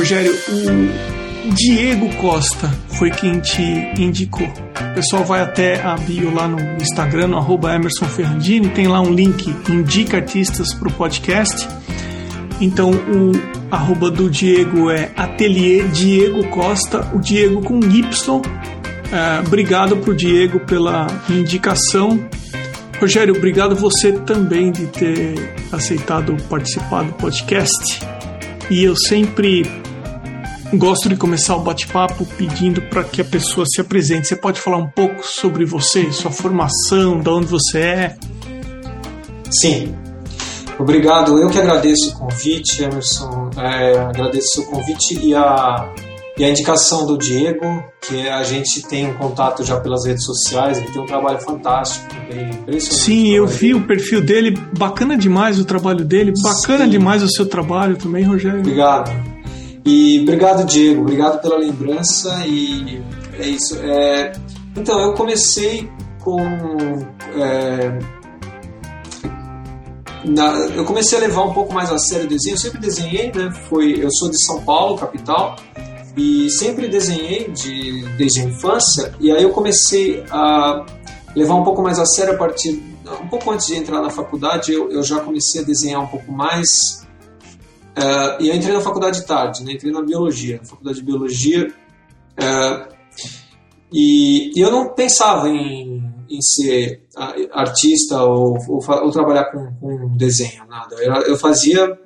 Rogério, o Diego Costa foi quem te indicou. O pessoal vai até a bio lá no Instagram, no arroba Emerson Ferrandini, tem lá um link, indica artistas para o podcast. Então o arroba do Diego é Ateliê Diego Costa, o Diego com Y. É, obrigado pro Diego pela indicação. Rogério, obrigado você também de ter aceitado participar do podcast. E eu sempre gosto de começar o bate-papo pedindo para que a pessoa se apresente. Você pode falar um pouco sobre você, sua formação, de onde você é? Sim. Obrigado. Eu que agradeço o convite, Emerson. É, agradeço o convite e a, e a indicação do Diego, que a gente tem um contato já pelas redes sociais. Ele tem um trabalho fantástico, bem impressionante. Sim, eu vi o perfil dele. Bacana demais o trabalho dele. Bacana Sim. demais o seu trabalho também, Rogério. Obrigado. E obrigado, Diego. Obrigado pela lembrança. E é isso. É, então, eu comecei com. É, na, eu comecei a levar um pouco mais a sério o desenho. Eu sempre desenhei, né? Foi, eu sou de São Paulo, capital, e sempre desenhei de, desde a infância. E aí eu comecei a levar um pouco mais a sério a partir. Um pouco antes de entrar na faculdade, eu, eu já comecei a desenhar um pouco mais Uh, e eu entrei na faculdade de tarde, né? entrei na biologia, na faculdade de biologia. Uh, e, e, eu não pensava em, em ser artista ou, ou, ou trabalhar com, com, desenho, nada. Eu, eu, fazia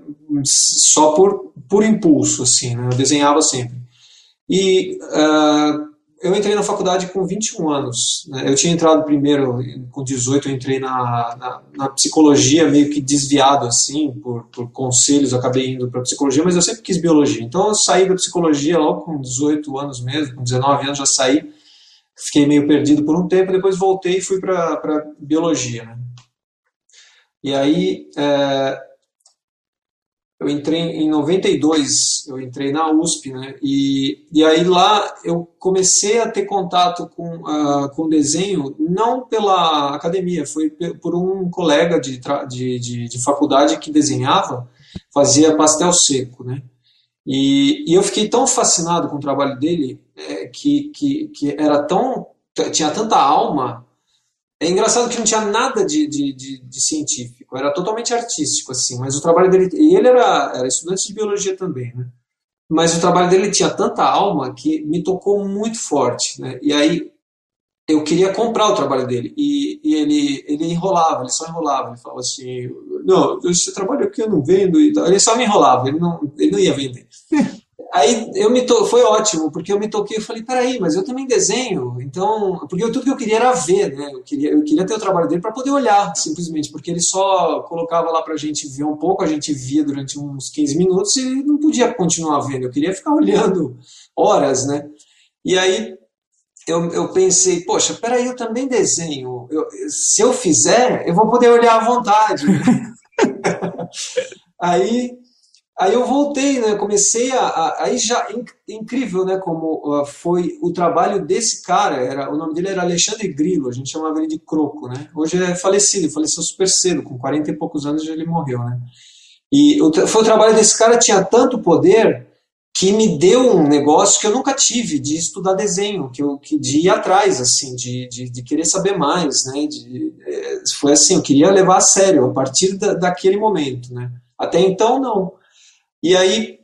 só por, por impulso, assim, né? eu desenhava sempre. E uh, eu entrei na faculdade com 21 anos. Né? Eu tinha entrado primeiro, com 18, eu entrei na, na, na psicologia, meio que desviado assim, por, por conselhos, acabei indo para psicologia, mas eu sempre quis biologia. Então eu saí da psicologia logo com 18 anos mesmo, com 19 anos já saí, fiquei meio perdido por um tempo, depois voltei e fui para biologia. Né? E aí. É, eu entrei em 92, eu entrei na USP, né? E, e aí lá eu comecei a ter contato com, uh, com desenho, não pela academia, foi por um colega de, de, de, de faculdade que desenhava, fazia pastel seco, né? E, e eu fiquei tão fascinado com o trabalho dele, é, que, que, que era tão, tinha tanta alma, é engraçado que não tinha nada de, de, de, de, científico, era totalmente artístico, assim, mas o trabalho dele. E ele era, era estudante de biologia também, né? Mas o trabalho dele tinha tanta alma que me tocou muito forte, né? E aí eu queria comprar o trabalho dele. E, e ele, ele enrolava, ele só enrolava. Ele falava assim: Não, esse trabalho aqui eu não vendo. Ele só me enrolava, ele não, ele não ia vender. Aí eu me to... foi ótimo, porque eu me toquei e falei, peraí, mas eu também desenho, então, porque tudo que eu queria era ver, né? Eu queria, eu queria ter o trabalho dele para poder olhar, simplesmente, porque ele só colocava lá pra gente ver um pouco, a gente via durante uns 15 minutos e não podia continuar vendo, eu queria ficar olhando horas, né? E aí eu, eu pensei, poxa, peraí, eu também desenho, eu, se eu fizer, eu vou poder olhar à vontade. aí Aí eu voltei, né? Comecei a, a aí já incrível, né? Como uh, foi o trabalho desse cara. Era o nome dele era Alexandre Grillo. A gente chamava ele de Croco, né? Hoje é falecido, faleceu super cedo, com 40 e poucos anos ele morreu, né? E o, foi o trabalho desse cara tinha tanto poder que me deu um negócio que eu nunca tive de estudar desenho, que eu que de ir atrás, assim, de, de, de querer saber mais, né? De, é, foi assim, eu queria levar a sério a partir da, daquele momento, né? Até então não. E aí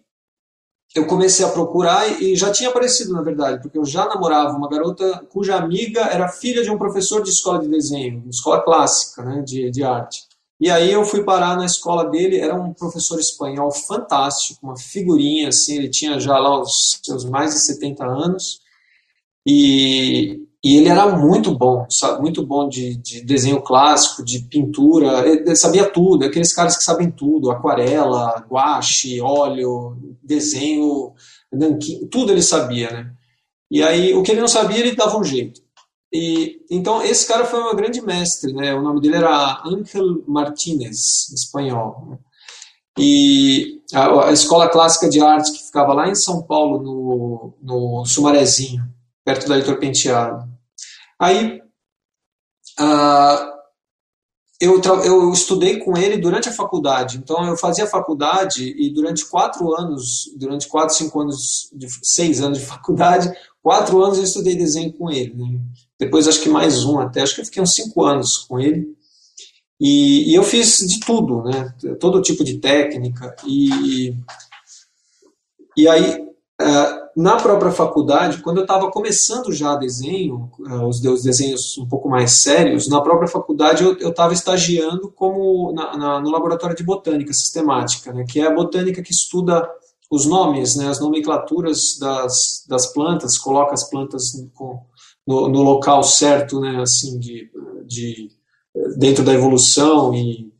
eu comecei a procurar e já tinha aparecido, na verdade, porque eu já namorava uma garota cuja amiga era filha de um professor de escola de desenho, escola clássica, né, de, de arte. E aí eu fui parar na escola dele, era um professor espanhol fantástico, uma figurinha assim, ele tinha já lá os seus mais de 70 anos. E, e ele era muito bom, sabe? muito bom de, de desenho clássico, de pintura, ele sabia tudo, aqueles caras que sabem tudo, aquarela, guache, óleo, desenho, nanquim, tudo ele sabia, né? E aí, o que ele não sabia, ele dava um jeito. E, então, esse cara foi um grande mestre, né? O nome dele era Ángel Martínez, espanhol. Né? E a, a, escola clássica de arte que ficava lá em São Paulo, no, no Sumarezinho, perto da Heitor Penteado. Aí, uh, eu, eu estudei com ele durante a faculdade. Então, eu fazia faculdade e durante quatro anos, durante quatro, cinco anos, de, seis anos de faculdade, quatro anos eu estudei desenho com ele. Né? Depois, acho que mais um até, acho que eu fiquei uns cinco anos com ele. E, e eu fiz de tudo, né? todo tipo de técnica. E, e aí, uh, na própria faculdade, quando eu estava começando já desenho, os, os, desenhos um pouco mais sérios, na própria faculdade eu estava estagiando como na, na, no laboratório de botânica sistemática, né, que é a botânica que estuda os nomes, né, as nomenclaturas das, das plantas, coloca as plantas no, no, no local certo, né, assim, de, de, dentro da evolução e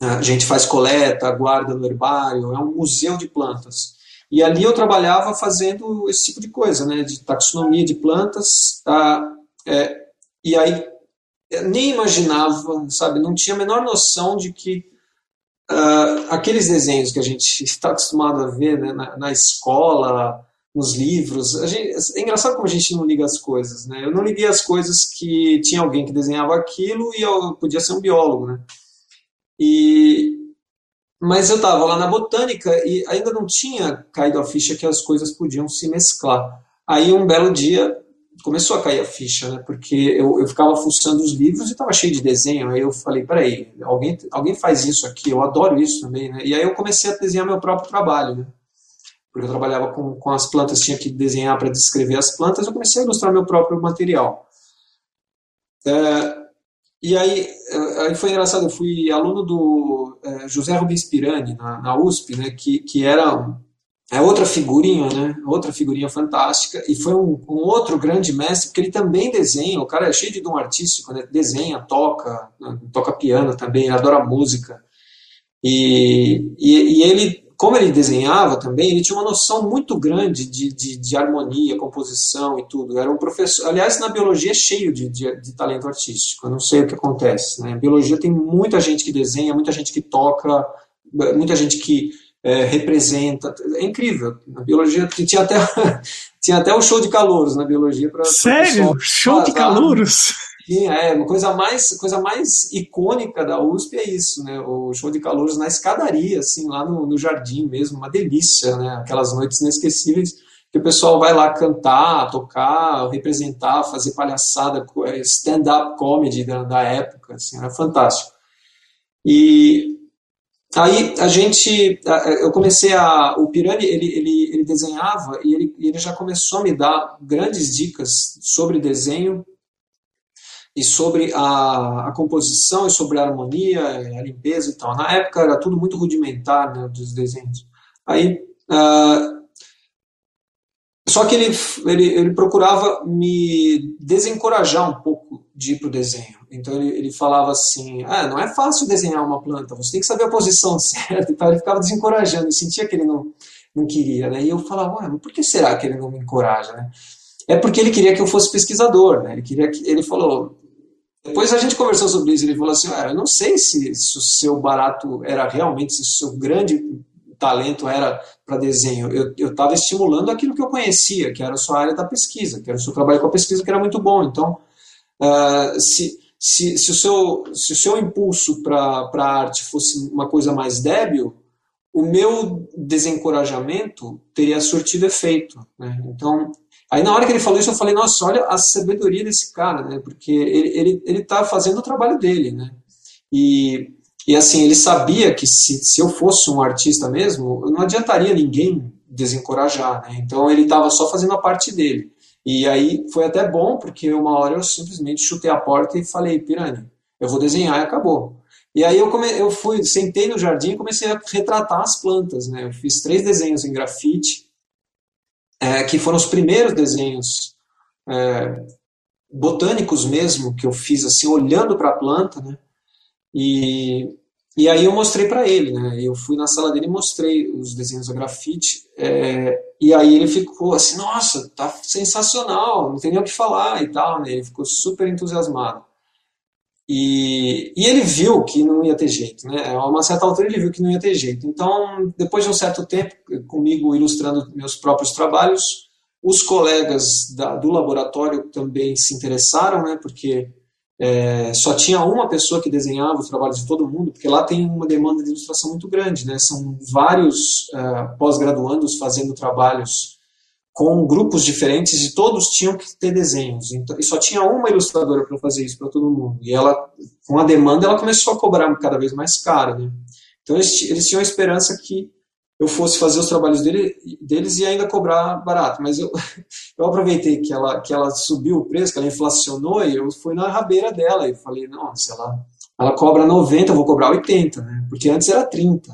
a gente faz coleta, guarda no herbário, é um museu de plantas. E ali eu trabalhava fazendo esse tipo de coisa, né, de taxonomia de plantas, tá, é, e aí nem imaginava, sabe, não tinha a menor noção de que uh, aqueles desenhos que a gente está acostumado a ver né, na, na escola, nos livros, gente, é engraçado como a gente não liga as coisas, né? Eu não liguei as coisas que tinha alguém que desenhava aquilo e eu podia ser um biólogo, né? E, mas eu estava lá na botânica e ainda não tinha caído a ficha que as coisas podiam se mesclar. Aí um belo dia começou a cair a ficha, né? Porque eu, eu ficava fuçando os livros e estava cheio de desenho. Aí eu falei, peraí, alguém, alguém faz isso aqui, eu adoro isso também, né? E aí eu comecei a desenhar meu próprio trabalho, né? Porque eu trabalhava com, com as plantas, tinha que desenhar para descrever as plantas, eu comecei a ilustrar meu próprio material. É, e aí, eh, aí foi engraçado, eu fui aluno do José Rubens Pirani, na, na, USP, né, que, que era é outra figurinha, né, outra figurinha fantástica, e foi um, um, outro grande mestre, porque ele também desenha, o cara é cheio de dom artístico, né, desenha, toca, né, toca piano também, adora música, e, e, e ele como ele desenhava também, ele tinha uma noção muito grande de, de, de, harmonia, composição e tudo. Era um professor. Aliás, na biologia é cheio de, de, de talento artístico. Eu não sei o que acontece. Né? biologia tem muita gente que desenha, muita gente que toca, muita gente que é, representa. É incrível. Na biologia tinha até tinha até o show de calouros na biologia para sério show de calouros É, uma coisa mais, coisa mais icônica da USP é isso, né? O show de calouros na escadaria, assim, lá no, no jardim mesmo, uma delícia, né? Aquelas noites inesquecíveis que o pessoal vai lá cantar, tocar, representar, fazer palhaçada, é, stand-up comedy da, da época, assim, era fantástico. E aí a gente, eu comecei a, o Pirani, ele, ele, ele desenhava e ele, ele já começou a me dar grandes dicas sobre desenho e sobre a, a, composição e sobre a harmonia, a limpeza e tal. Na época era tudo muito rudimentar né, dos desenhos. Aí, uh, só que ele, ele, ele, procurava me desencorajar um pouco de ir para o desenho. Então ele, ele falava assim: ah, não é fácil desenhar uma planta, você tem que saber a posição certa e tal. Ele ficava desencorajando, sentia que ele não, não queria. Né? E eu falava: mas por que será que ele não me encoraja? Né? É porque ele queria que eu fosse pesquisador. Né? Ele, queria que, ele falou: depois a gente conversou sobre isso, ele falou assim, eu não sei se, se, o seu barato era realmente, se o seu grande talento era para desenho. Eu estava estimulando aquilo que eu conhecia, que era a sua área da pesquisa, que era o seu trabalho com a pesquisa, que era muito bom. Então, uh, se, se, se, o seu, se o seu impulso para a arte fosse uma coisa mais débil, o meu desencorajamento teria surtido efeito. Né? Então, Aí na hora que ele falou isso, eu falei, nossa, olha a sabedoria desse cara, né? Porque ele, ele, ele tá fazendo o trabalho dele, né? E, e assim, ele sabia que se, se eu fosse um artista mesmo, não adiantaria ninguém desencorajar, né? Então ele estava só fazendo a parte dele. E aí foi até bom, porque uma hora eu simplesmente chutei a porta e falei, Pirani, eu vou desenhar e acabou. E aí eu, come, eu fui, sentei no jardim e comecei a retratar as plantas, né? Eu fiz três desenhos em grafite, é, que foram os primeiros desenhos é, botânicos mesmo que eu fiz assim olhando para a planta, né? E, e aí eu mostrei para ele, né? Eu fui na sala dele e mostrei os desenhos a grafite é, e aí ele ficou assim, nossa, tá sensacional, não tem nem o que falar e tal, né? Ele ficou super entusiasmado. E, e, ele viu que não ia ter jeito, né? A uma certa altura ele viu que não ia ter jeito. Então, depois de um certo tempo, comigo ilustrando meus próprios trabalhos, os colegas da, do laboratório também se interessaram, né? Porque é, só tinha uma pessoa que desenhava os trabalhos de todo mundo, porque lá tem uma demanda de ilustração muito grande, né? São vários uh, pós-graduandos fazendo trabalhos com grupos diferentes e todos tinham que ter desenhos. Então, e só tinha uma ilustradora para fazer isso para todo mundo. E ela, com a demanda, ela começou a cobrar cada vez mais caro, né? Então eles, eles tinham a esperança que eu fosse fazer os trabalhos dele, deles e ainda cobrar barato. Mas eu, eu aproveitei que ela, que ela subiu o preço, que ela inflacionou, e eu fui na rabeira dela e falei, não, se ela, ela cobra 90, eu vou cobrar 80, né? Porque antes era 30.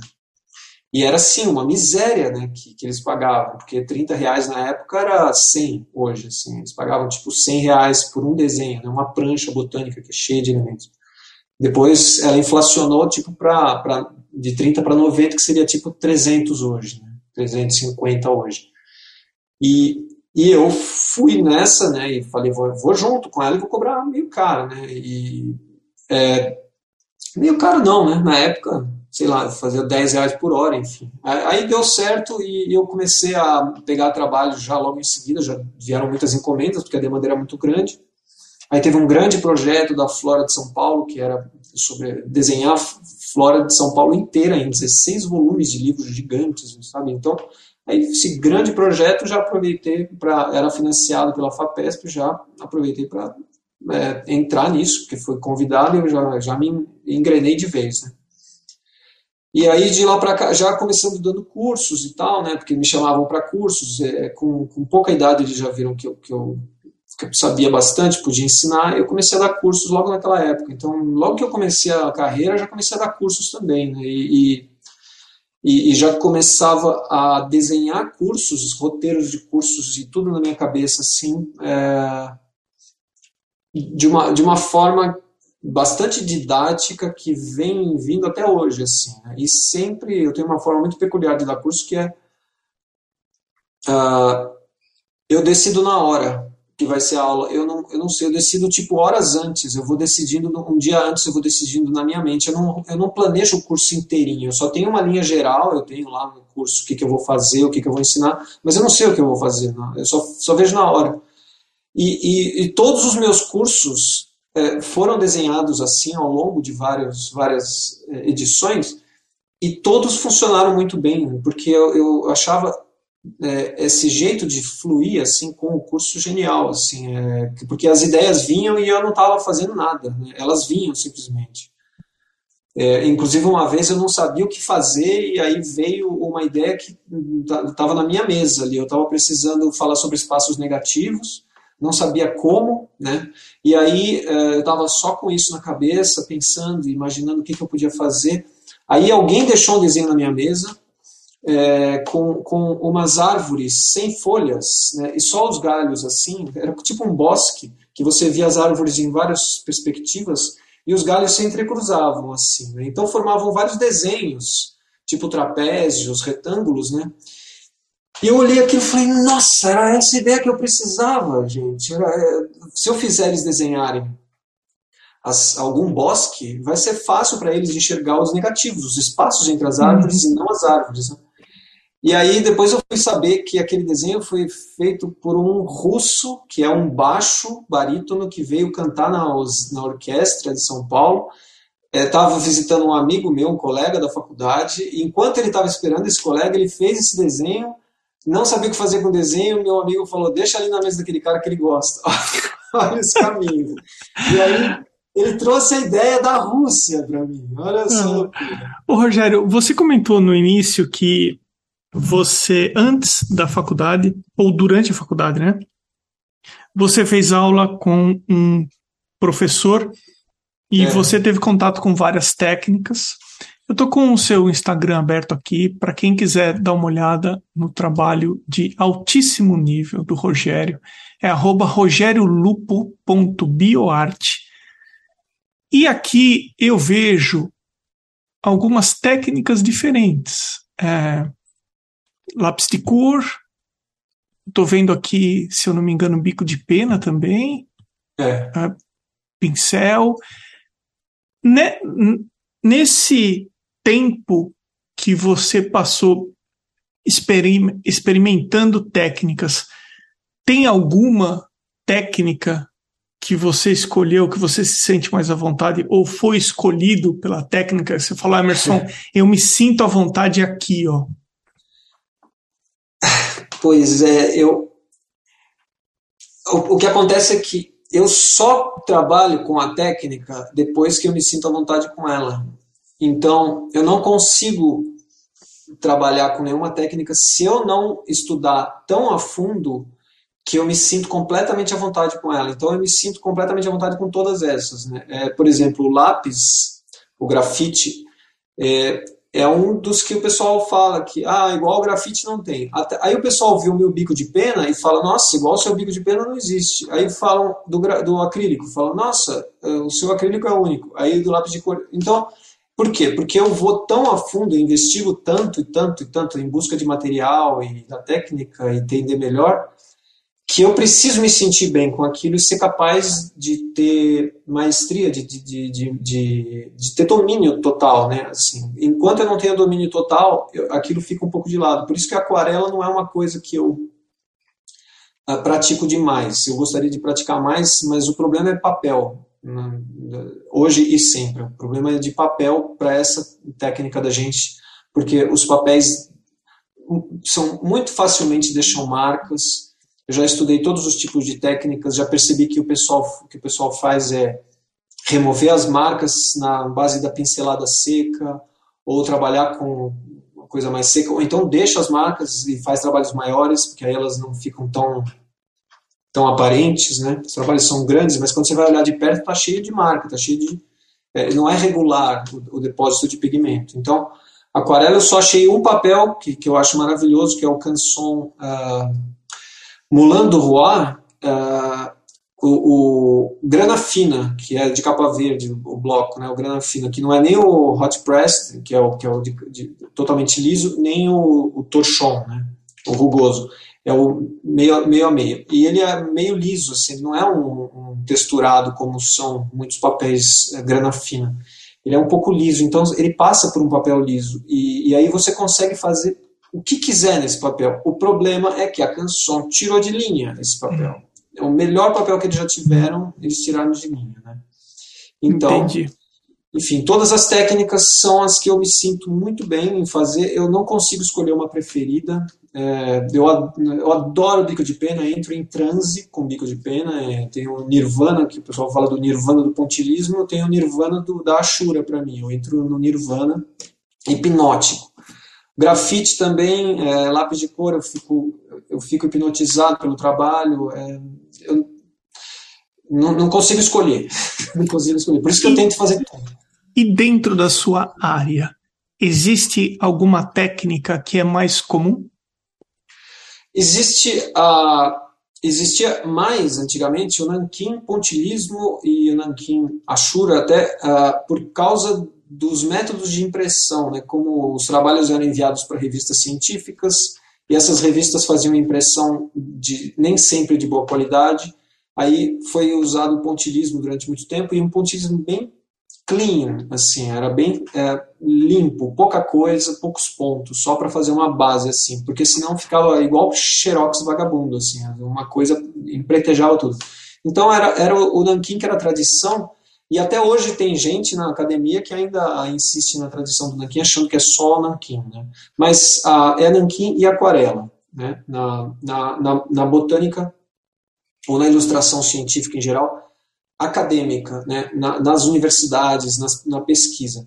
E era, sim, uma miséria né, que, que eles pagavam, porque 30 reais na época era 100 hoje, assim, eles pagavam tipo 100 reais por um desenho, né, uma prancha botânica que é cheia de elementos. Depois ela inflacionou tipo para de 30 para 90, que seria tipo 300 hoje, né? 350 hoje. E, e eu fui nessa, né? E falei, vou, vou junto com ela e vou cobrar meio caro, né? E é, meio caro não, né? Na época, sei lá, fazia 10 reais por hora, enfim. Aí deu certo e eu comecei a pegar trabalho já logo em seguida, já vieram muitas encomendas, porque a demanda era muito grande. Aí teve um grande projeto da Flora de São Paulo, que era sobre desenhar Flora de São Paulo inteira, em 16 volumes de livros gigantes, sabe? Então, aí esse grande projeto já aproveitei para era financiado pela Fapesp, já aproveitei para é, entrar nisso, porque foi convidado e eu já, já me engrenei de vez, né? E aí de lá para cá, já começando dando cursos e tal, né? Porque me chamavam para cursos, é, com, com pouca idade eles já viram que eu, que eu que eu sabia bastante, podia ensinar, eu comecei a dar cursos logo naquela época. Então, logo que eu comecei a carreira, já comecei a dar cursos também, né? E, e, e, já começava a desenhar cursos, roteiros de cursos e tudo na minha cabeça, assim, é, de, uma, de uma forma bastante didática que vem vindo até hoje, assim. Né? E sempre eu tenho uma forma muito peculiar de dar curso que é uh, eu decido na hora que vai ser a aula, eu não, eu não sei, eu decido tipo horas antes, eu vou decidindo, um dia antes eu vou decidindo na minha mente, eu não, eu não planejo o curso inteirinho, eu só tenho uma linha geral, eu tenho lá no curso o que, que eu vou fazer, o que, que eu vou ensinar, mas eu não sei o que eu vou fazer, não, eu só, só vejo na hora. E, e, e todos os meus cursos foram desenhados assim ao longo de várias, várias é, edições, e todos funcionaram muito bem, porque eu, eu achava é, esse jeito de fluir assim com o curso genial, assim, é, porque as ideias vinham e eu não estava fazendo nada, né? elas vinham simplesmente. É, inclusive uma vez eu não sabia o que fazer e aí veio uma ideia que estava na minha mesa ali. Eu estava precisando falar sobre espaços negativos, não sabia como, né? E aí é, eu estava só com isso na cabeça, pensando, imaginando o que, que eu podia fazer. Aí alguém deixou um desenho na minha mesa é, com, com umas árvores sem folhas, né, e só os galhos assim, era tipo um bosque, que você via as árvores em várias perspectivas, e os galhos se entrecruzavam assim. Né, então formavam vários desenhos, tipo trapézios, retângulos, né? E eu olhei aquilo e falei, nossa, era essa ideia que eu precisava, gente. É, se eu fizer eles desenharem as, algum bosque, vai ser fácil para eles enxergar os negativos, os espaços entre as árvores uhum. e não as árvores. Né? E aí depois eu fui saber que aquele desenho foi feito por um russo, que é um baixo barítono que veio cantar na, na orquestra de São Paulo. Estava é, visitando um amigo meu, um colega da faculdade, e enquanto ele estava esperando esse colega, ele fez esse desenho, não sabia o que fazer com o desenho, meu amigo falou, deixa ali na mesa daquele cara que ele gosta. Olha esse caminho. E aí ele trouxe a ideia da Rússia para mim. Olha só. Ah. Ô, Rogério, você comentou no início que você, antes da faculdade, ou durante a faculdade, né? Você fez aula com um professor e é. você teve contato com várias técnicas. Eu tô com o seu Instagram aberto aqui para quem quiser dar uma olhada no trabalho de altíssimo nível do Rogério. É rogeriolupo.bioarte. E aqui eu vejo algumas técnicas diferentes. É, lápis de cor. Estou vendo aqui, se eu não me engano, bico de pena também. É. Uh, pincel. Ne nesse tempo que você passou experim experimentando técnicas, tem alguma técnica que você escolheu, que você se sente mais à vontade, ou foi escolhido pela técnica? Você falou, Emerson, eu me sinto à vontade aqui, ó. Pois é, eu. O, o que acontece é que eu só trabalho com a técnica depois que eu me sinto à vontade com ela. Então, eu não consigo trabalhar com nenhuma técnica se eu não estudar tão a fundo que eu me sinto completamente à vontade com ela. Então eu me sinto completamente à vontade com todas essas. Né? É, por exemplo, o lápis, o grafite, é, é, um dos que o pessoal fala que, ah, igual o grafite não tem. Até, aí o pessoal viu o meu bico de pena e fala, nossa, igual o seu bico de pena não existe. Aí falam do, do acrílico, falam, nossa, é, o seu acrílico é único. Aí do lápis de cor. Então, por quê? Porque eu vou tão a fundo, investigo tanto e tanto e tanto em busca de material e da técnica e entender melhor, que eu preciso me sentir bem com aquilo e ser capaz de ter maestria, de, de, de, de, ter domínio total, né? Assim, enquanto eu não tenho domínio total, aquilo fica um pouco de lado. Por isso que a aquarela não é uma coisa que eu uh, pratico demais. Eu gostaria de praticar mais, mas o problema é papel. Hoje e sempre. O problema é de papel para essa técnica da gente, porque os papéis são muito facilmente deixam marcas eu já estudei todos os tipos de técnicas, já percebi que o pessoal que o pessoal faz é remover as marcas na base da pincelada seca ou trabalhar com uma coisa mais seca, ou então deixa as marcas e faz trabalhos maiores, porque aí elas não ficam tão tão aparentes, né? Os trabalhos são grandes, mas quando você vai olhar de perto, está cheio de marca, está cheio de é, não é regular o, o, depósito de pigmento. Então, aquarela eu só achei um papel que, que eu acho maravilhoso, que é o Canson uh, Moulin du Roi, uh, o, o, Grana Fina, que é de capa verde, o bloco, né, o Grana Fina, que não é nem o Hot Press, que é o, que é o de, de, totalmente liso, nem o, o Torchon, né, o rugoso. É o meio, meio a meio. E ele é meio liso, assim, não é um, um texturado como são muitos papéis é, grana fina. Ele é um pouco liso, então ele passa por um papel liso. E, e aí você consegue fazer o que quiser nesse papel. O problema é que a canção tirou de linha esse papel. É o melhor papel que eles já tiveram, eles tiraram de linha. Né? Então, Entendi. enfim, todas as técnicas são as que eu me sinto muito bem em fazer. Eu não consigo escolher uma preferida. É, eu, eu adoro bico de pena, entro em transe com bico de pena. É, tem o Nirvana, que o pessoal fala do Nirvana do pontilismo, eu tenho o Nirvana do, da Ashura para mim. Eu entro no Nirvana hipnótico. Grafite também, é, lápis de cor, eu fico, eu fico hipnotizado pelo trabalho. É, eu não, não, consigo escolher. não consigo escolher. Por isso que eu tento fazer tudo. E dentro da sua área, existe alguma técnica que é mais comum? Existe a. Existia mais antigamente o nanquim pontilismo e o nanquim ashura, até uh, por causa dos métodos de impressão, né, como os trabalhos eram enviados para revistas científicas e essas revistas faziam impressão de nem sempre de boa qualidade. Aí foi usado o pontilhismo durante muito tempo e um pontilhismo bem clean, assim, era bem é, limpo, pouca coisa, poucos pontos, só para fazer uma base assim, porque senão ficava igual xerox vagabundo, assim, uma coisa empretejava tudo. Então era, era o, o nanquim que era a tradição e até hoje tem gente na academia que ainda insiste na tradição do nanquim, achando que é só nanquim. Né? Mas ah, é nanquim e aquarela. Né? Na, na, na, na, botânica ou na ilustração científica em geral, acadêmica, né? Na, nas universidades, nas, na pesquisa.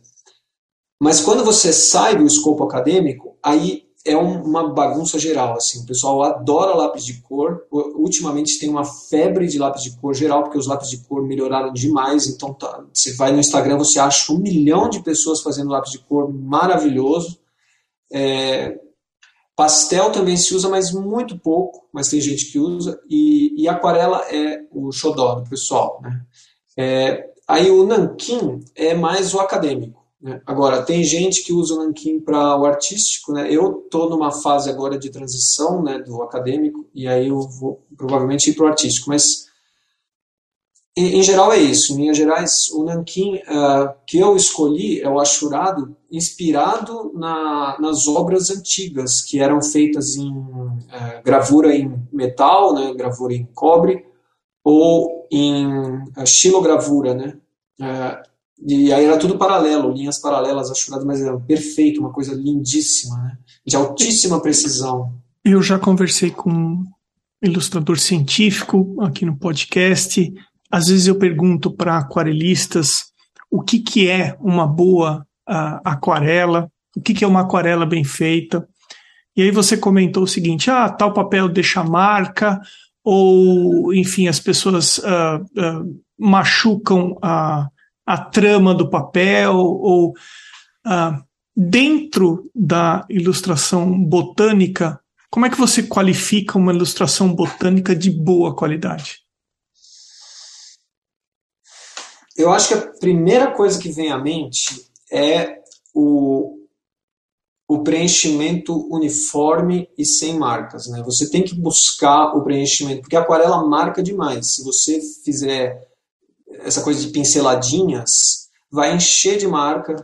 Mas quando você sai do escopo acadêmico, aí é uma bagunça geral, assim. O pessoal adora lápis de cor. Ultimamente tem uma febre de lápis de cor geral, porque os lápis de cor melhoraram demais. Então, tá, você vai no Instagram, você acha um milhão de pessoas fazendo lápis de cor maravilhoso. É, pastel também se usa, mas muito pouco, mas tem gente que usa. E, e aquarela é o xodó do pessoal, né? É, aí o nanquim é mais o acadêmico. Né? Agora, tem gente que usa o Nankin para o artístico, né? eu estou numa fase agora de transição né, do acadêmico, e aí eu vou provavelmente ir para o artístico, mas em, em, geral é isso. Em Minas Gerais, o Nankin uh, que eu escolhi é o achurado, inspirado na, nas obras antigas, que eram feitas em uh, gravura em metal, né, gravura em cobre, ou em xilogravura, né? E aí era tudo paralelo, linhas paralelas achuradas, mas era perfeito, uma coisa lindíssima, né? de altíssima precisão. Eu já conversei com um ilustrador científico aqui no podcast. Às vezes eu pergunto para aquarelistas o que, que é uma boa uh, aquarela, o que, que é uma aquarela bem feita. E aí você comentou o seguinte: ah, tal papel deixa marca, ou enfim, as pessoas uh, uh, machucam a a trama do papel ou dentro da ilustração botânica, como é que você qualifica uma ilustração botânica de boa qualidade? Eu acho que a primeira coisa que vem à mente é o, o preenchimento uniforme e sem marcas. Né? Você tem que buscar o preenchimento, porque a aquarela marca demais. Se você fizer essa coisa de pinceladinhas, vai encher de marca.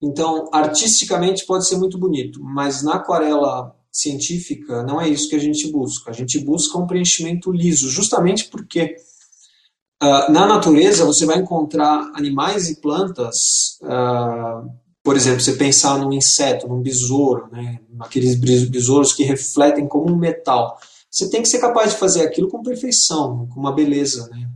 Então, artisticamente pode ser muito bonito, mas na aquarela científica não é isso que a gente busca. A gente busca um preenchimento liso, justamente porque uh, na natureza você vai encontrar animais e plantas. Uh, por exemplo, você pensar num inseto, num besouro, né, aqueles besouros que refletem como um metal. Você tem que ser capaz de fazer aquilo com perfeição, com uma beleza. Né?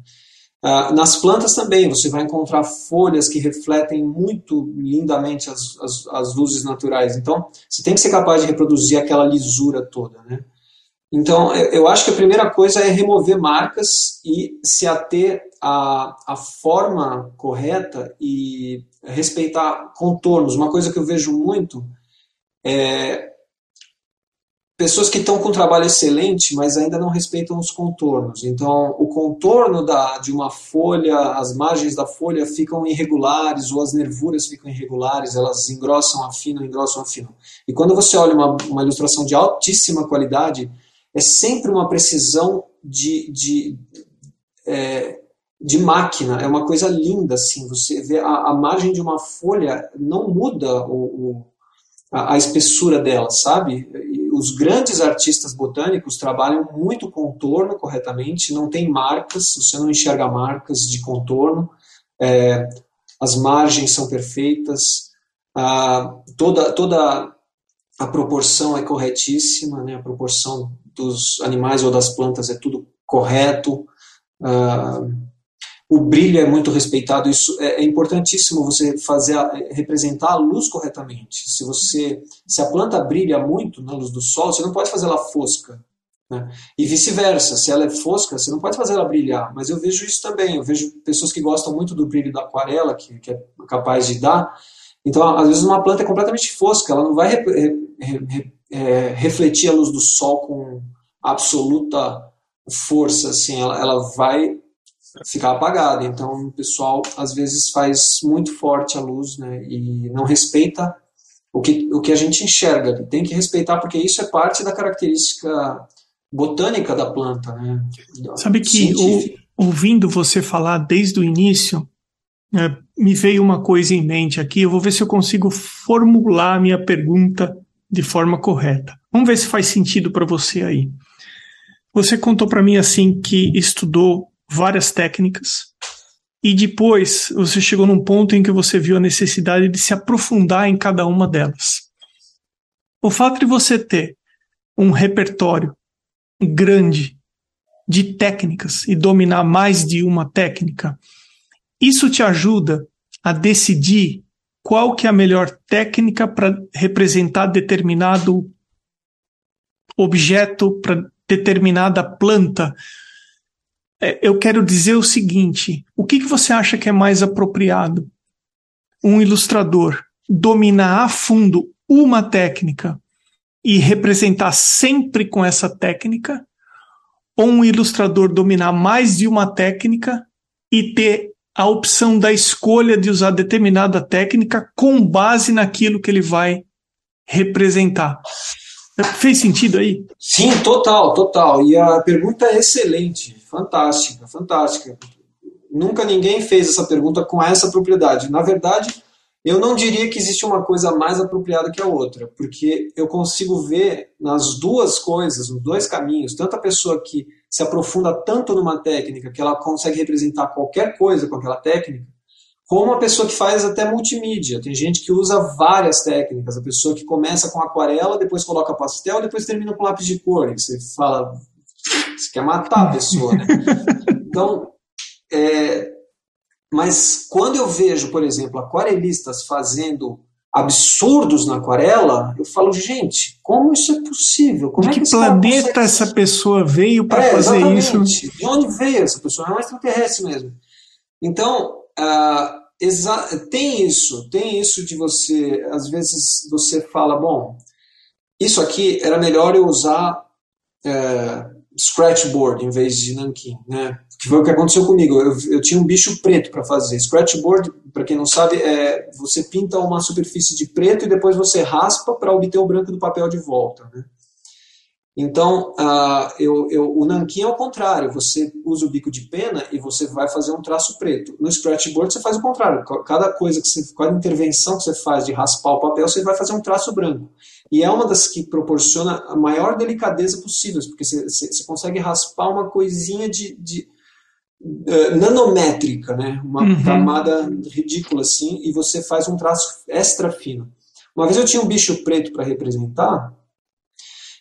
Ah, nas plantas também, você vai encontrar folhas que refletem muito lindamente as, as, as, luzes naturais. Então, você tem que ser capaz de reproduzir aquela lisura toda. Né? Então, eu acho que a primeira coisa é remover marcas e se ater à, à forma correta e respeitar contornos. Uma coisa que eu vejo muito é pessoas que estão com um trabalho excelente, mas ainda não respeitam os contornos. Então, o contorno da, de uma folha, as margens da folha ficam irregulares, ou as nervuras ficam irregulares, elas engrossam, afinam, engrossam, afinam. E quando você olha uma, uma ilustração de altíssima qualidade, é sempre uma precisão de, de, é, de máquina, é uma coisa linda, assim, você vê a, a margem de uma folha não muda o, o a, a espessura dela, sabe? os grandes artistas botânicos trabalham muito contorno corretamente, não tem marcas, você não enxerga marcas de contorno, é, as margens são perfeitas, a, toda, toda a proporção é corretíssima, né, a proporção dos animais ou das plantas é tudo correto, o brilho é muito respeitado. Isso é, é importantíssimo você fazer a, representar a luz corretamente. Se você se a planta brilha muito na luz do sol, você não pode fazer ela fosca. Né? E vice-versa, se ela é fosca, você não pode fazer ela brilhar. Mas eu vejo isso também. Eu vejo pessoas que gostam muito do brilho da aquarela, que, que é capaz de dar. Então, às vezes, uma planta é completamente fosca, ela não vai re, é, refletir a luz do sol com absoluta força. Assim, ela, ela vai ficar apagada. Então, o pessoal às vezes faz muito forte a luz né, e não respeita o que, o que a gente enxerga. Tem que respeitar, porque isso é parte da característica botânica da planta. Né, Sabe que ouvindo você falar desde o início, é, me veio uma coisa em mente aqui. Eu vou ver se eu consigo formular a minha pergunta de forma correta. Vamos ver se faz sentido para você aí. Você contou para mim assim que estudou várias técnicas e depois você chegou num ponto em que você viu a necessidade de se aprofundar em cada uma delas. O fato de você ter um repertório grande de técnicas e dominar mais de uma técnica, isso te ajuda a decidir qual que é a melhor técnica para representar determinado objeto, para determinada planta, é, eu quero dizer o seguinte: o que, que você acha que é mais apropriado? Um ilustrador dominar a fundo uma técnica e representar sempre com essa técnica, ou um ilustrador dominar mais de uma técnica e ter a opção da escolha de usar determinada técnica com base naquilo que ele vai representar. Fez sentido aí? Sim, total, total. E a pergunta é excelente, fantástica, fantástica. Nunca ninguém fez essa pergunta com essa propriedade. Na verdade, eu não diria que existe uma coisa mais apropriada que a outra, porque eu consigo ver nas duas coisas, nos dois caminhos, tanto a pessoa que se aprofunda tanto numa técnica que ela consegue representar qualquer coisa com aquela técnica, como a pessoa que faz até multimídia. Tem gente que usa várias técnicas. A pessoa que começa com aquarela, depois coloca pastel, depois termina com lápis de cor. E você fala, você quer matar a pessoa, né? Então, é, mas quando eu vejo, por exemplo, aquarelistas fazendo absurdos na aquarela, eu falo, gente, como isso é possível? Como de é que, planeta consegue... essa pessoa veio para é, fazer exatamente. isso? De onde veio essa pessoa? É um extraterrestre mesmo. Então, uh, tem isso, tem isso de você, às vezes você fala, bom, isso aqui era melhor eu usar uh, scratchboard em vez de nanquim, né? Que foi o que aconteceu comigo. Eu, eu tinha um bicho preto para fazer. Scratchboard, para quem não sabe, é você pinta uma superfície de preto e depois você raspa para obter o branco do papel de volta, né? Então, uh, eu, eu, o nanquim é o contrário. Você usa o bico de pena e você vai fazer um traço preto. No scratchboard você faz o contrário. Cada coisa que você, cada intervenção que você faz de raspar o papel, você vai fazer um traço branco. E é uma das que proporciona a maior delicadeza possível, porque você, você, você consegue raspar uma coisinha de, de uh, nanométrica, né? Uma uhum. camada ridícula assim, e você faz um traço extra fino. Uma vez eu tinha um bicho preto para representar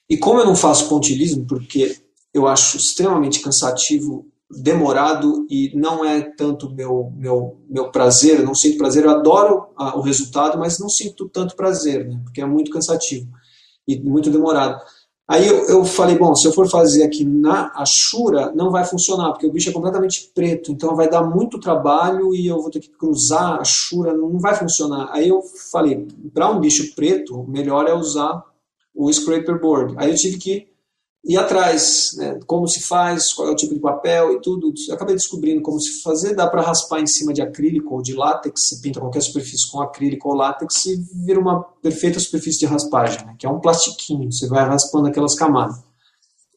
e como eu não faço pontilismo, porque eu acho extremamente cansativo, demorado e não é tanto meu meu meu prazer, eu não sinto prazer, eu adoro a, o resultado, mas não sinto tanto prazer, né? Porque é muito cansativo e muito demorado. Aí eu, eu falei, bom, se eu for fazer aqui na Ashura, não vai funcionar, porque o bicho é completamente preto, então vai dar muito trabalho e eu vou ter que cruzar a Ashura, não vai funcionar. Aí eu falei, para um bicho preto, melhor é usar o scraper board. Aí eu tive que ir atrás, né, como se faz, qual é o tipo de papel e tudo. Eu acabei descobrindo como se fazer. Dá para raspar em cima de acrílico ou de látex. Você pinta qualquer superfície com acrílico ou látex e vira uma perfeita superfície de raspagem, né, que é um plastiquinho. Você vai raspando aquelas camadas.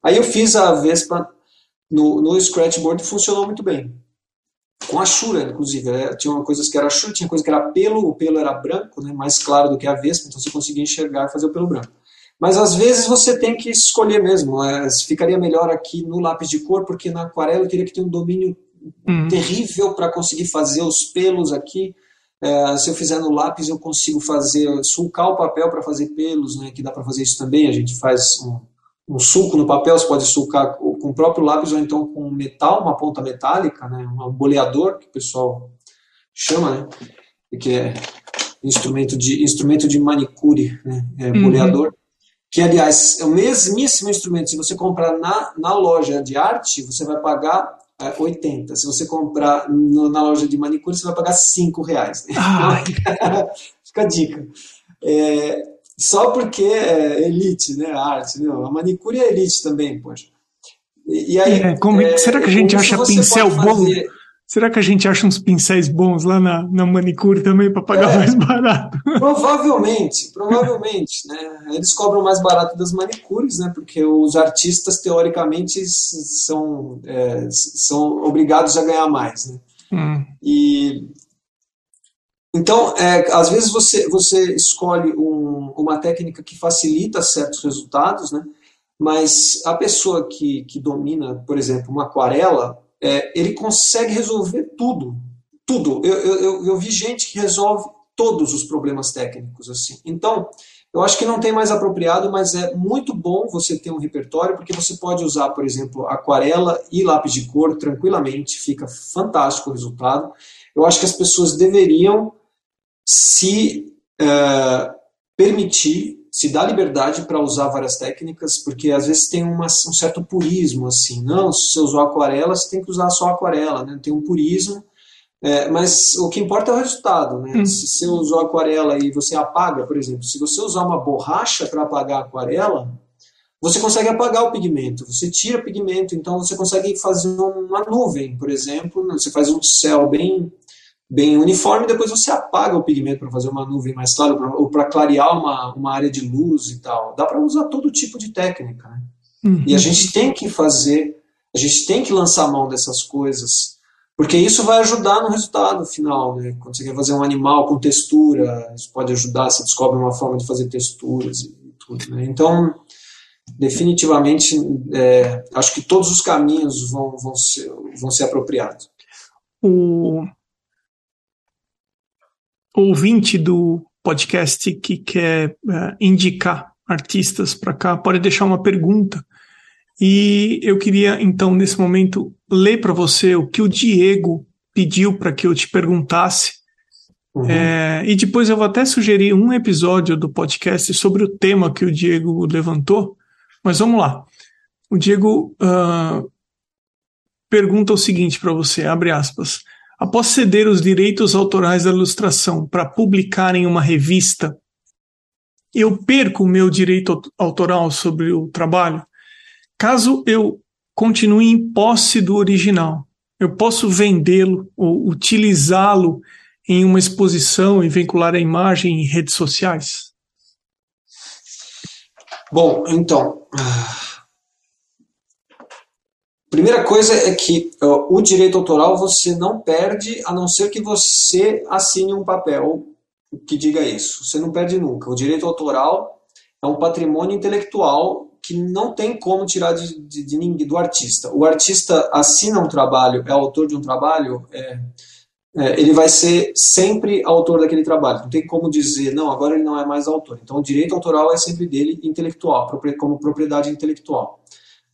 Aí eu fiz a Vespa no, no scratchboard e funcionou muito bem. Com a Shura, inclusive. Né? Tinha uma coisa que era Shura, tinha coisa que era pelo, o pelo era branco, né, mais claro do que a Vespa, então você conseguia enxergar e fazer o pelo branco. Mas às vezes você tem que escolher mesmo. É, ficaria melhor aqui no lápis de cor, porque na aquarela eu teria que ter um domínio uhum. terrível para conseguir fazer os pelos aqui. É, se eu fizer no lápis, eu consigo fazer sulcar o papel para fazer pelos, né? Que dá para fazer isso também. A gente faz um, um sulco no papel, você pode sulcar com o próprio lápis ou então com metal, uma ponta metálica, né? Um boleador que o pessoal chama, né? Que é instrumento de instrumento de manicure, né? É, uhum. boleador que aliás é o mesmíssimo instrumento. Se você comprar na, na loja de arte, você vai pagar é, 80. Se você comprar no, na loja de manicure, você vai pagar 5 reais. Fica a dica. É, só porque é elite, né? A arte. Não, a manicure é elite também, poxa. E, e aí, é, como, é, será que a gente acha pincel bom? Será que a gente acha uns pincéis bons lá na, na manicure também para pagar é, mais barato? Provavelmente, provavelmente, né? Eles cobram mais barato das manicures, né? Porque os artistas teoricamente são, é, são obrigados a ganhar mais, né? Hum. E então, é, às vezes você, você escolhe um, uma técnica que facilita certos resultados, né? Mas a pessoa que, que domina, por exemplo, uma aquarela, é, ele consegue resolver tudo. Tudo. Eu, eu, eu vi gente que resolve todos os problemas técnicos assim. Então, eu acho que não tem mais apropriado, mas é muito bom você ter um repertório, porque você pode usar, por exemplo, aquarela e lápis de cor tranquilamente, fica fantástico o resultado. Eu acho que as pessoas deveriam se é, permitir se dá liberdade para usar várias técnicas, porque às vezes tem uma, um certo purismo, assim, não, se você usou aquarela, você tem que usar só aquarela, né? tem um purismo, é, mas o que importa é o resultado, né? Hum. Se você usou aquarela e você apaga, por exemplo, se você usar uma borracha para apagar a aquarela, você consegue apagar o pigmento, você tira o pigmento, então você consegue fazer uma nuvem, por exemplo, né? você faz um céu bem bem uniforme, depois você apaga o pigmento para fazer uma nuvem mais clara, ou para clarear uma, uma área de luz e tal. Dá para usar todo tipo de técnica. Né? Uhum. E a gente tem que fazer, a gente tem que lançar mão dessas coisas, porque isso vai ajudar no resultado final. Né? Quando você quer fazer um animal com textura, isso pode ajudar, você descobre uma forma de fazer texturas e tudo. Né? Então, definitivamente, é, acho que todos os caminhos vão, vão, ser, vão ser apropriados. O ouvinte do podcast que quer uh, indicar artistas para cá pode deixar uma pergunta. E eu queria, então, nesse momento, ler para você o que o Diego pediu para que eu te perguntasse. Uhum. É, e depois eu vou até sugerir um episódio do podcast sobre o tema que o Diego levantou. Mas vamos lá. O Diego uh, pergunta o seguinte para você, abre aspas. Após ceder os direitos autorais da ilustração para publicar em uma revista, eu perco o meu direito autoral sobre o trabalho? Caso eu continue em posse do original, eu posso vendê-lo ou utilizá-lo em uma exposição e vincular a imagem em redes sociais? Bom, então. Primeira coisa é que uh, o direito autoral você não perde a não ser que você assine um papel que diga isso. Você não perde nunca. O direito autoral é um patrimônio intelectual que não tem como tirar de, de, de do artista. O artista assina um trabalho, é autor de um trabalho, é, é, ele vai ser sempre autor daquele trabalho. Não tem como dizer, não, agora ele não é mais autor. Então, o direito autoral é sempre dele, intelectual, como propriedade intelectual.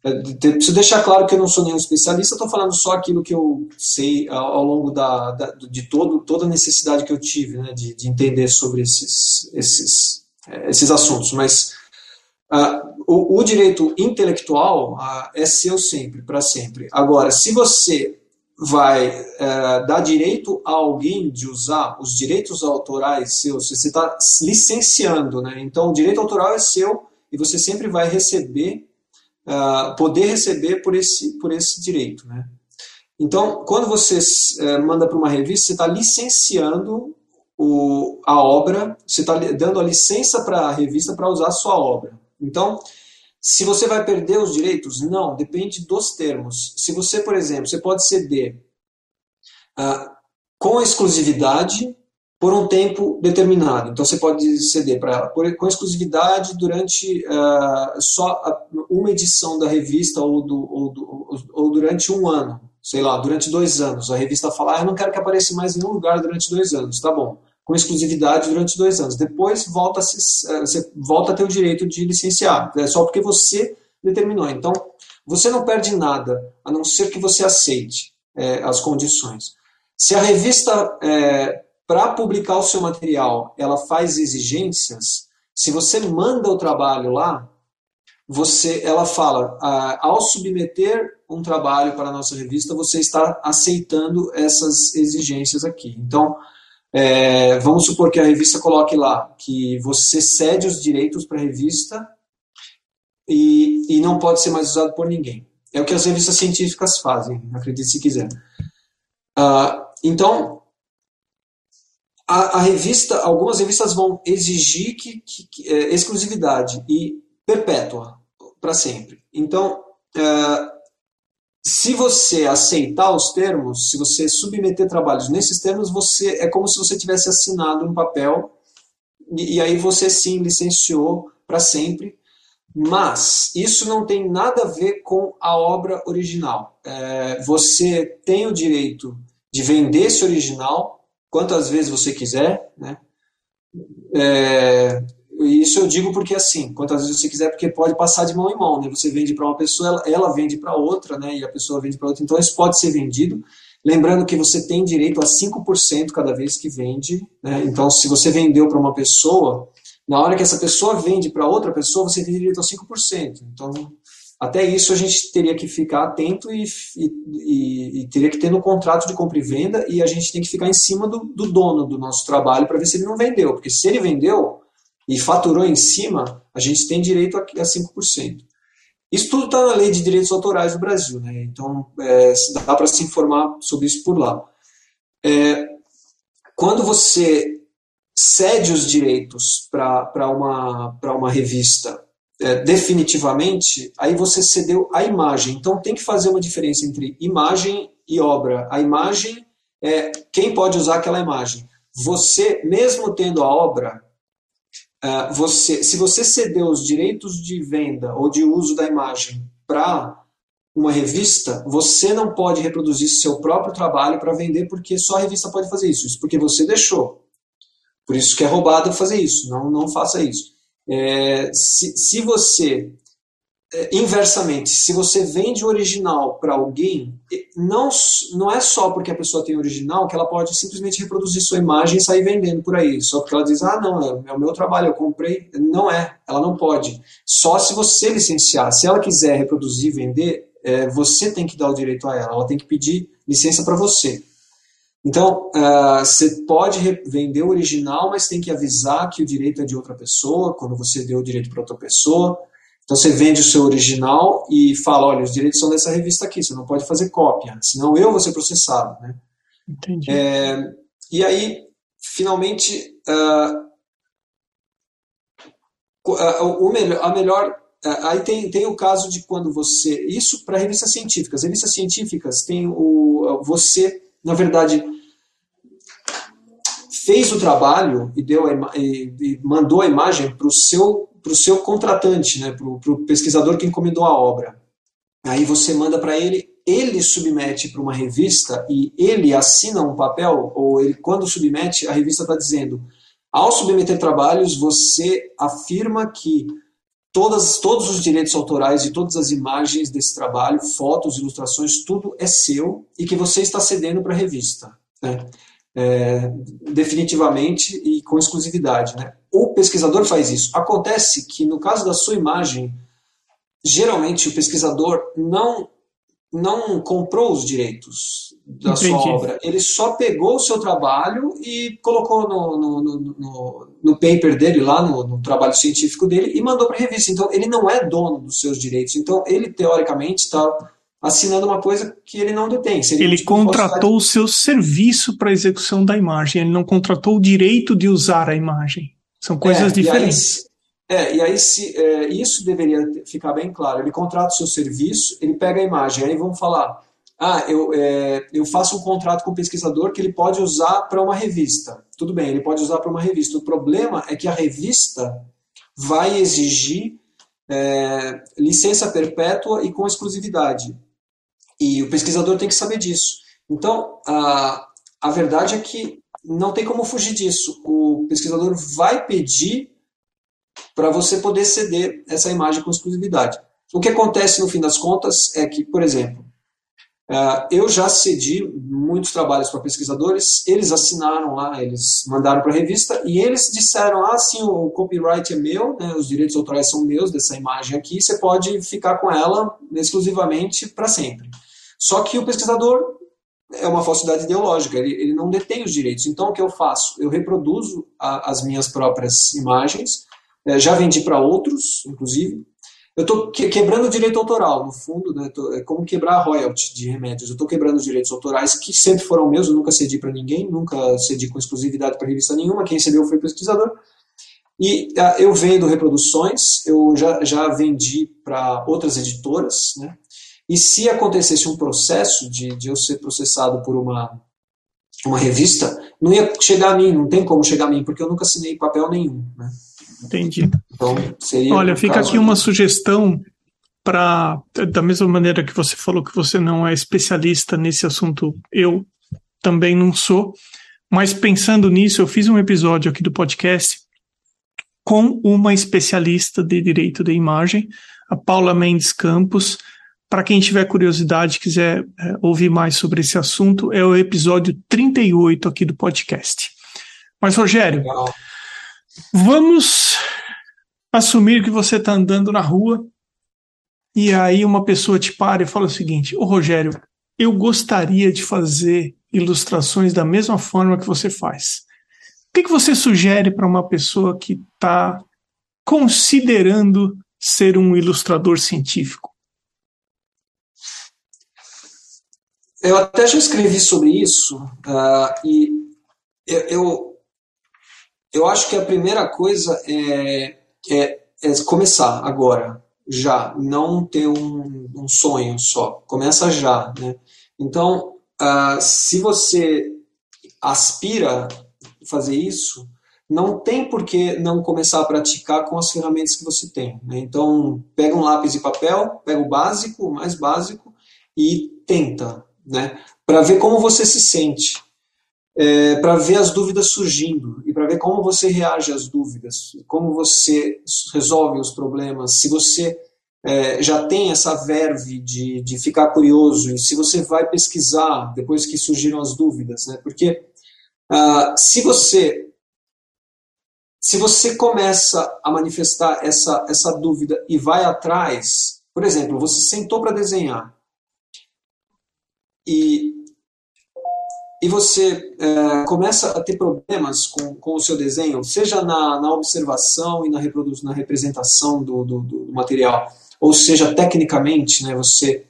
É, preciso deixar claro que eu não sou nenhum especialista, estou falando só aquilo que eu sei ao, longo da, da, de todo, toda a necessidade que eu tive né, de, de entender sobre esses, esses, é, esses assuntos. Mas uh, o, o, direito intelectual uh, é seu sempre, para sempre. Agora, se você vai uh, dar direito a alguém de usar os direitos autorais seus, você está licenciando, né? Então, o direito autoral é seu e você sempre vai receber, uh, poder receber por esse, por esse direito, né? Então, quando você uh, manda para uma revista, você está licenciando o, a obra, você está dando a licença para a revista para usar a sua obra. Então, se você vai perder os direitos, não, depende dos termos. Se você, por exemplo, você pode ceder uh, com exclusividade por um tempo determinado. Então você pode ceder para ela por, com exclusividade durante uh, só uma edição da revista ou, do, ou, do, ou, durante um ano, sei lá, durante dois anos. A revista fala, ah, eu não quero que apareça mais em nenhum lugar durante dois anos. Tá bom com exclusividade durante dois anos. Depois volta a eh, você volta a ter o direito de licenciar, é só porque você determinou. Então, você não perde nada, a não ser que você aceite é, as condições. Se a revista, é, para publicar o seu material, ela faz exigências, se você manda o trabalho lá, você, ela fala, ao submeter um trabalho para a nossa revista, você está aceitando essas exigências aqui. Então, é, vamos supor que a revista coloque lá que você cede os direitos para a revista e, e não pode ser mais usado por ninguém. É o que as revistas científicas fazem, acredite se quiser. Uh, então, a, a, revista, algumas revistas vão exigir que, que, que é, exclusividade e perpétua para sempre. Então, uh, se você aceitar os termos, se você submeter trabalhos nesses termos, você é como se você tivesse assinado um papel e, e aí você sim licenciou para sempre. Mas isso não tem nada a ver com a obra original. É, você tem o direito de vender esse original quantas vezes você quiser, né? É, isso eu digo porque assim, quantas vezes você quiser, porque pode passar de mão em mão, né? Você vende para uma pessoa, ela, ela vende para outra, né? E a pessoa vende para outra. Então isso pode ser vendido. Lembrando que você tem direito a 5% cada vez que vende, né? Então se você vendeu para uma pessoa, na hora que essa pessoa vende para outra pessoa, você tem direito a 5%. Então, até isso a gente teria que ficar atento e, e, e, teria que ter no contrato de compra e venda e a gente tem que ficar em cima do, do dono do nosso trabalho para ver se ele não vendeu. Porque se ele vendeu, e faturou em cima, a gente tem direito a 5%. Isso tudo está na lei de direitos autorais do Brasil, né? então é, dá para se informar sobre isso por lá. É, quando você cede os direitos para uma, uma revista é, definitivamente, aí você cedeu a imagem. Então tem que fazer uma diferença entre imagem e obra. A imagem é quem pode usar aquela imagem. Você, mesmo tendo a obra, uh, você, se você ceder os direitos de venda ou de uso da imagem para uma revista, você não pode reproduzir seu próprio trabalho para vender porque só a revista pode fazer isso. Isso porque você deixou. Por isso que é roubado fazer isso. Não, não faça isso. É, se, se você é, inversamente, se você vende o original para alguém, não, não é só porque a pessoa tem original que ela pode simplesmente reproduzir sua imagem e sair vendendo por aí. Só porque ela diz, ah, não, é, é o meu trabalho, eu comprei. Não é, ela não pode. Só se você licenciar. Se ela quiser reproduzir e vender, é, você tem que dar o direito a ela. Ela tem que pedir licença para você. Então, uh, você pode vender o original, mas tem que avisar que o direito é de outra pessoa, quando você deu o direito para outra pessoa. Então você vende o seu original e fala, olha, os direitos são dessa revista aqui, você não pode fazer cópia, senão eu vou ser processado. Né? Entendi. É, e aí, finalmente, uh, o melhor, a melhor aí tem, tem o caso de quando você isso para revistas científicas revistas científicas tem o você na verdade fez o trabalho e deu e, e mandou a imagem para o seu para o seu contratante, né, para o pesquisador que encomendou a obra. Aí você manda para ele, ele submete para uma revista e ele assina um papel, ou ele, quando submete, a revista está dizendo: ao submeter trabalhos, você afirma que todas, todos os direitos autorais e todas as imagens desse trabalho, fotos, ilustrações, tudo é seu e que você está cedendo para a revista. Né? É, definitivamente e com exclusividade. Né? o pesquisador faz isso. Acontece que no caso da sua imagem, geralmente o pesquisador não não comprou os direitos da Entendi. sua obra. Ele só pegou o seu trabalho e colocou no, no, no, no, no paper dele, lá no, no, trabalho científico dele, e mandou para a revista. Então, ele não é dono dos seus direitos. Então, ele, teoricamente, está assinando uma coisa que ele não detém. Ele, ele contratou o seu serviço para a execução da imagem, ele não contratou o direito de usar a imagem. São coisas é, diferentes. E aí, é, e aí se, é, isso deveria ficar bem claro. Ele contrata o seu serviço, ele pega a imagem, aí vamos falar, ah, eu, é, eu faço um contrato com o pesquisador que ele pode usar para uma revista. Tudo bem, ele pode usar para uma revista. O problema é que a revista vai exigir é, licença perpétua e com exclusividade. E o pesquisador tem que saber disso. Então, a, a verdade é que não tem como fugir disso. O pesquisador vai pedir para você poder ceder essa imagem com exclusividade. O que acontece no fim das contas é que, por exemplo, é, eu já cedi muitos trabalhos para pesquisadores, eles assinaram lá, eles mandaram para a revista e eles disseram: ah, sim, o copyright é meu, né, os direitos autorais são meus dessa imagem aqui, você pode ficar com ela exclusivamente para sempre. Só que o pesquisador é uma falsidade ideológica, ele, ele não detém os direitos. Então, o que eu faço? Eu reproduzo a, as minhas próprias imagens, é, já vendi para outros, inclusive. Eu estou que, quebrando o direito autoral, no fundo, né, tô, é como quebrar a royalty de remédios. Eu estou quebrando os direitos autorais, que sempre foram meus, eu nunca cedi para ninguém, nunca cedi com exclusividade para revista nenhuma, quem cedeu foi o pesquisador. E uh, eu vendo reproduções, eu já, já vendi para outras editoras, né? E se acontecesse um processo de, de eu ser processado por uma, uma revista, não ia chegar a mim, não tem como chegar a mim, porque eu nunca assinei papel nenhum. Né? Entendi. Então, Olha, fica aqui uma sugestão para, da mesma maneira que você falou que você não é especialista nesse assunto, eu também não sou, mas pensando nisso, eu fiz um episódio aqui do podcast com uma especialista de direito da imagem, a Paula Mendes Campos, para quem tiver curiosidade, quiser é, ouvir mais sobre esse assunto, é o episódio 38 aqui do podcast. Mas, Rogério, Legal. vamos assumir que você está andando na rua e aí uma pessoa te para e fala o seguinte: Ô Rogério, eu gostaria de fazer ilustrações da mesma forma que você faz. O que, que você sugere para uma pessoa que está considerando ser um ilustrador científico? Eu até já escrevi sobre isso uh, e eu, eu, eu, acho que a primeira coisa é, é, é começar agora, já, não ter um, um, sonho só, começa já, né? Então, uh, se você aspira fazer isso, não tem por que não começar a praticar com as ferramentas que você tem. Né? Então, pega um lápis e papel, pega o básico, o mais básico, e tenta, né? para ver como você se sente, é, para ver as dúvidas surgindo e para ver como você reage às dúvidas, como você resolve os problemas, se você é, já tem essa verve de, de ficar curioso e se você vai pesquisar depois que surgiram as dúvidas, né? Porque ah, se você se você começa a manifestar essa, essa dúvida e vai atrás, por exemplo, você sentou para desenhar e, e você é, começa a ter problemas com, com o seu desenho, seja na, na observação e na, na representação do, do, do material, ou seja, tecnicamente, né, você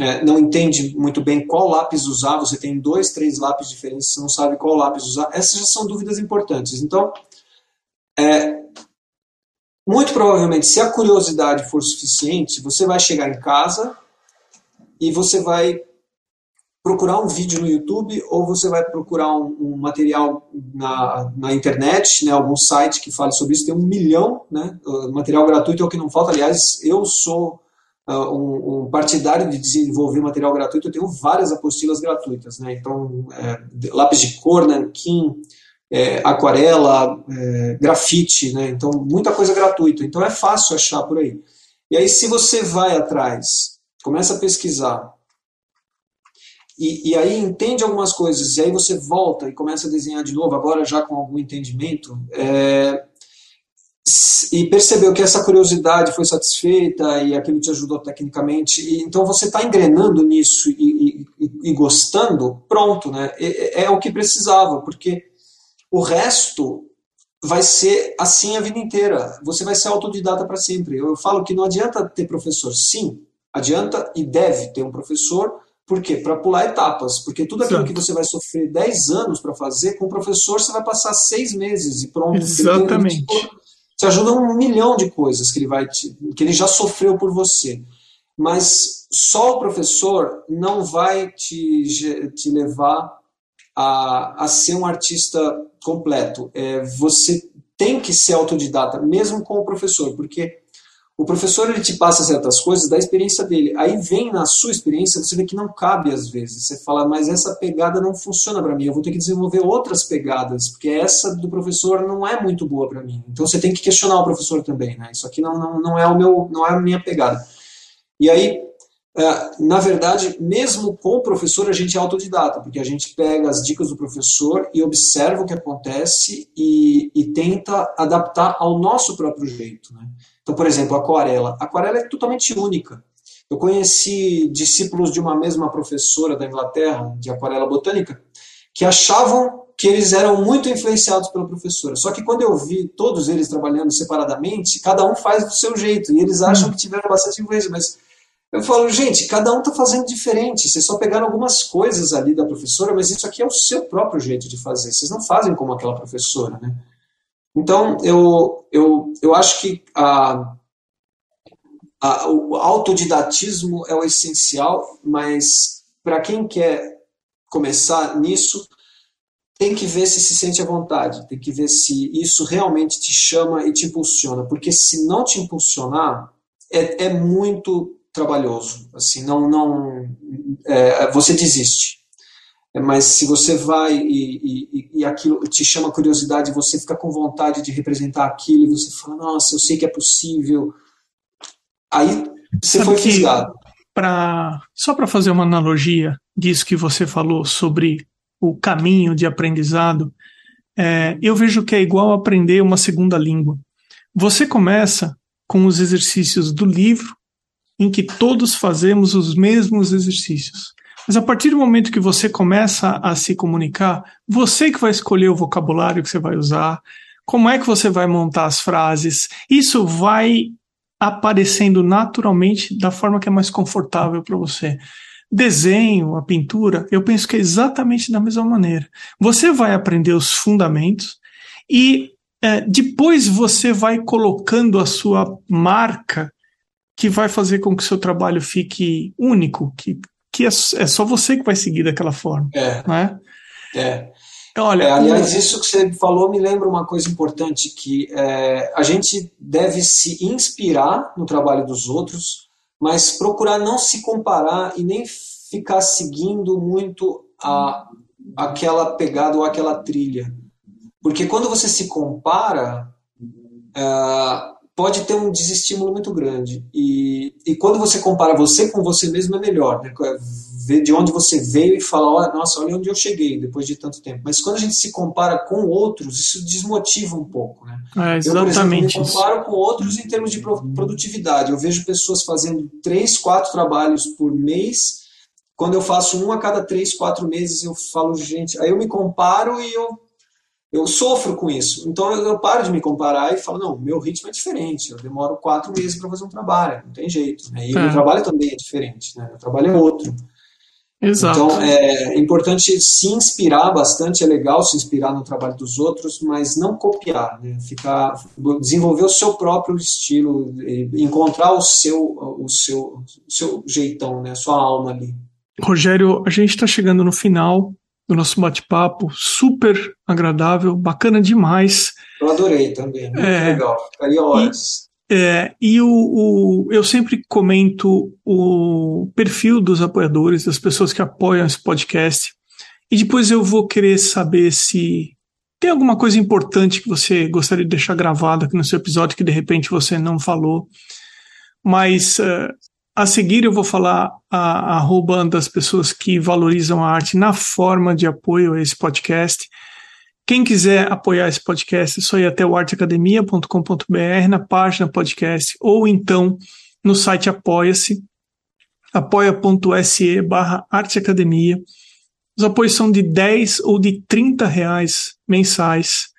é, não entende muito bem qual lápis usar, você tem dois, três lápis diferentes, você não sabe qual lápis usar, essas já são dúvidas importantes. Então, é, muito provavelmente, se a curiosidade for suficiente, você vai chegar em casa e você vai procurar um vídeo no YouTube ou você vai procurar um, um material na, na internet, né, algum site que fale sobre isso. Tem um milhão, né, material gratuito é o que não falta. Aliás, eu sou uh, um, um, partidário de desenvolver material gratuito. Eu tenho várias apostilas gratuitas, né, então é, lápis de cor, nanquim, é, aquarela, é, grafite, né? Então, muita coisa gratuita. Então, é fácil achar por aí. E aí, se você vai atrás, começa a pesquisar, e, e, aí entende algumas coisas, e aí você volta e começa a desenhar de novo, agora já com algum entendimento, é, e percebeu que essa curiosidade foi satisfeita e aquilo te ajudou tecnicamente, e, então você está engrenando nisso e, e, e, gostando, pronto, né? É, é o que precisava, porque o resto vai ser assim a vida inteira. Você vai ser autodidata para sempre. Eu falo que não adianta ter professor. Sim, adianta e deve ter um professor. Por quê? Para pular etapas. Porque tudo aquilo que você vai sofrer 10 anos para fazer, com o professor você vai passar seis meses e pronto. Exatamente. Ele te ajuda um milhão de coisas que ele, vai te, que ele já sofreu por você. Mas só o professor não vai te, te levar a, a ser um artista completo. É, você tem que ser autodidata, mesmo com o professor, porque o professor ele te passa certas coisas da experiência dele. Aí vem na sua experiência, você vê que não cabe às vezes. Você fala, mas essa pegada não funciona para mim. Eu vou ter que desenvolver outras pegadas, porque essa do professor não é muito boa para mim. Então você tem que questionar o professor também, né? Isso aqui não, não, não é o meu, não é a minha pegada. E aí é, na verdade, mesmo com o professor, a gente é autodidata, porque a gente pega as dicas do professor e observa o que acontece e, e tenta adaptar ao nosso próprio jeito. Né? Então, por exemplo, aquarela. Aquarela é totalmente única. Eu conheci discípulos de uma mesma professora da Inglaterra, de aquarela botânica, que achavam que eles eram muito influenciados pela professora. Só que quando eu vi todos eles trabalhando separadamente, cada um faz do seu jeito, e eles acham hum. que tiveram bastante influência, mas eu falo, gente, cada um está fazendo diferente. Vocês só pegaram algumas coisas ali da professora, mas isso aqui é o seu próprio jeito de fazer. Vocês não fazem como aquela professora, né? Então, eu, eu, eu acho que a, a, o autodidatismo é o essencial, mas para quem quer começar nisso, tem que ver se se sente à vontade, tem que ver se isso realmente te chama e te impulsiona, porque se não te impulsionar, é, é muito trabalhoso. Assim, não, não, é, você desiste. Mas se você vai e, e, e, aquilo te chama curiosidade, você fica com vontade de representar aquilo e você fala, nossa, eu sei que é possível. Aí você Sabe foi fisgado. Pra, só para fazer uma analogia disso que você falou sobre o caminho de aprendizado, é, eu vejo que é igual aprender uma segunda língua. Você começa com os exercícios do livro em que todos fazemos os mesmos exercícios. Mas a partir do momento que você começa a se comunicar, você que vai escolher o vocabulário que você vai usar, como é que você vai montar as frases, isso vai aparecendo naturalmente da forma que é mais confortável para você. Desenho, a pintura, eu penso que é exatamente da mesma maneira. Você vai aprender os fundamentos e é, depois você vai colocando a sua marca que vai fazer com que seu trabalho fique único, que, que é, é só você que vai seguir daquela forma. É. Né? É. Olha, é, aliás, isso que você falou me lembra uma coisa importante que é, a gente deve se inspirar no trabalho dos outros, mas procurar não se comparar e nem ficar seguindo muito a, aquela pegada ou aquela trilha. Porque quando você se compara, é, pode ter um desestímulo muito grande. E, e quando você compara você com você mesmo, é melhor. Né? ver de onde você veio e falar, oh, nossa, olha onde eu cheguei depois de tanto tempo. Mas quando a gente se compara com outros, isso desmotiva um pouco, né? É, exatamente. Eu, por exemplo, me comparo com outros em termos de produtividade. Eu vejo pessoas fazendo três, quatro trabalhos por mês. Quando eu faço um a cada três, quatro meses, eu falo, gente, aí eu me comparo e eu eu sofro com isso. Então eu, eu, paro de me comparar e falo, não, meu ritmo é diferente. Eu demoro quatro meses para fazer um trabalho, não tem jeito. Né? E é. meu trabalho também é diferente, né? O trabalho é outro. Exato. Então é importante se inspirar bastante, é legal se inspirar no trabalho dos outros, mas não copiar, né? Ficar, desenvolver o seu próprio estilo, encontrar o seu, o seu, o seu jeitão, né? A sua alma ali. Rogério, a gente está chegando no final do nosso bate-papo, super agradável, bacana demais. Eu adorei também, muito é, legal, ficaria horas. É, e o, o, eu sempre comento o perfil dos apoiadores, das pessoas que apoiam esse podcast, e depois eu vou querer saber se tem alguma coisa importante que você gostaria de deixar gravado aqui no seu episódio que de repente você não falou. Mas uh, a seguir eu vou falar a, a pessoas que valorizam a arte na forma de apoio a esse podcast. Quem quiser apoiar esse podcast, é só ir até o arteacademia.com.br na página podcast ou então no site Apoia-se, apoia.se barra arteacademia. Os apoios são de 10 ou de 30 reais mensais,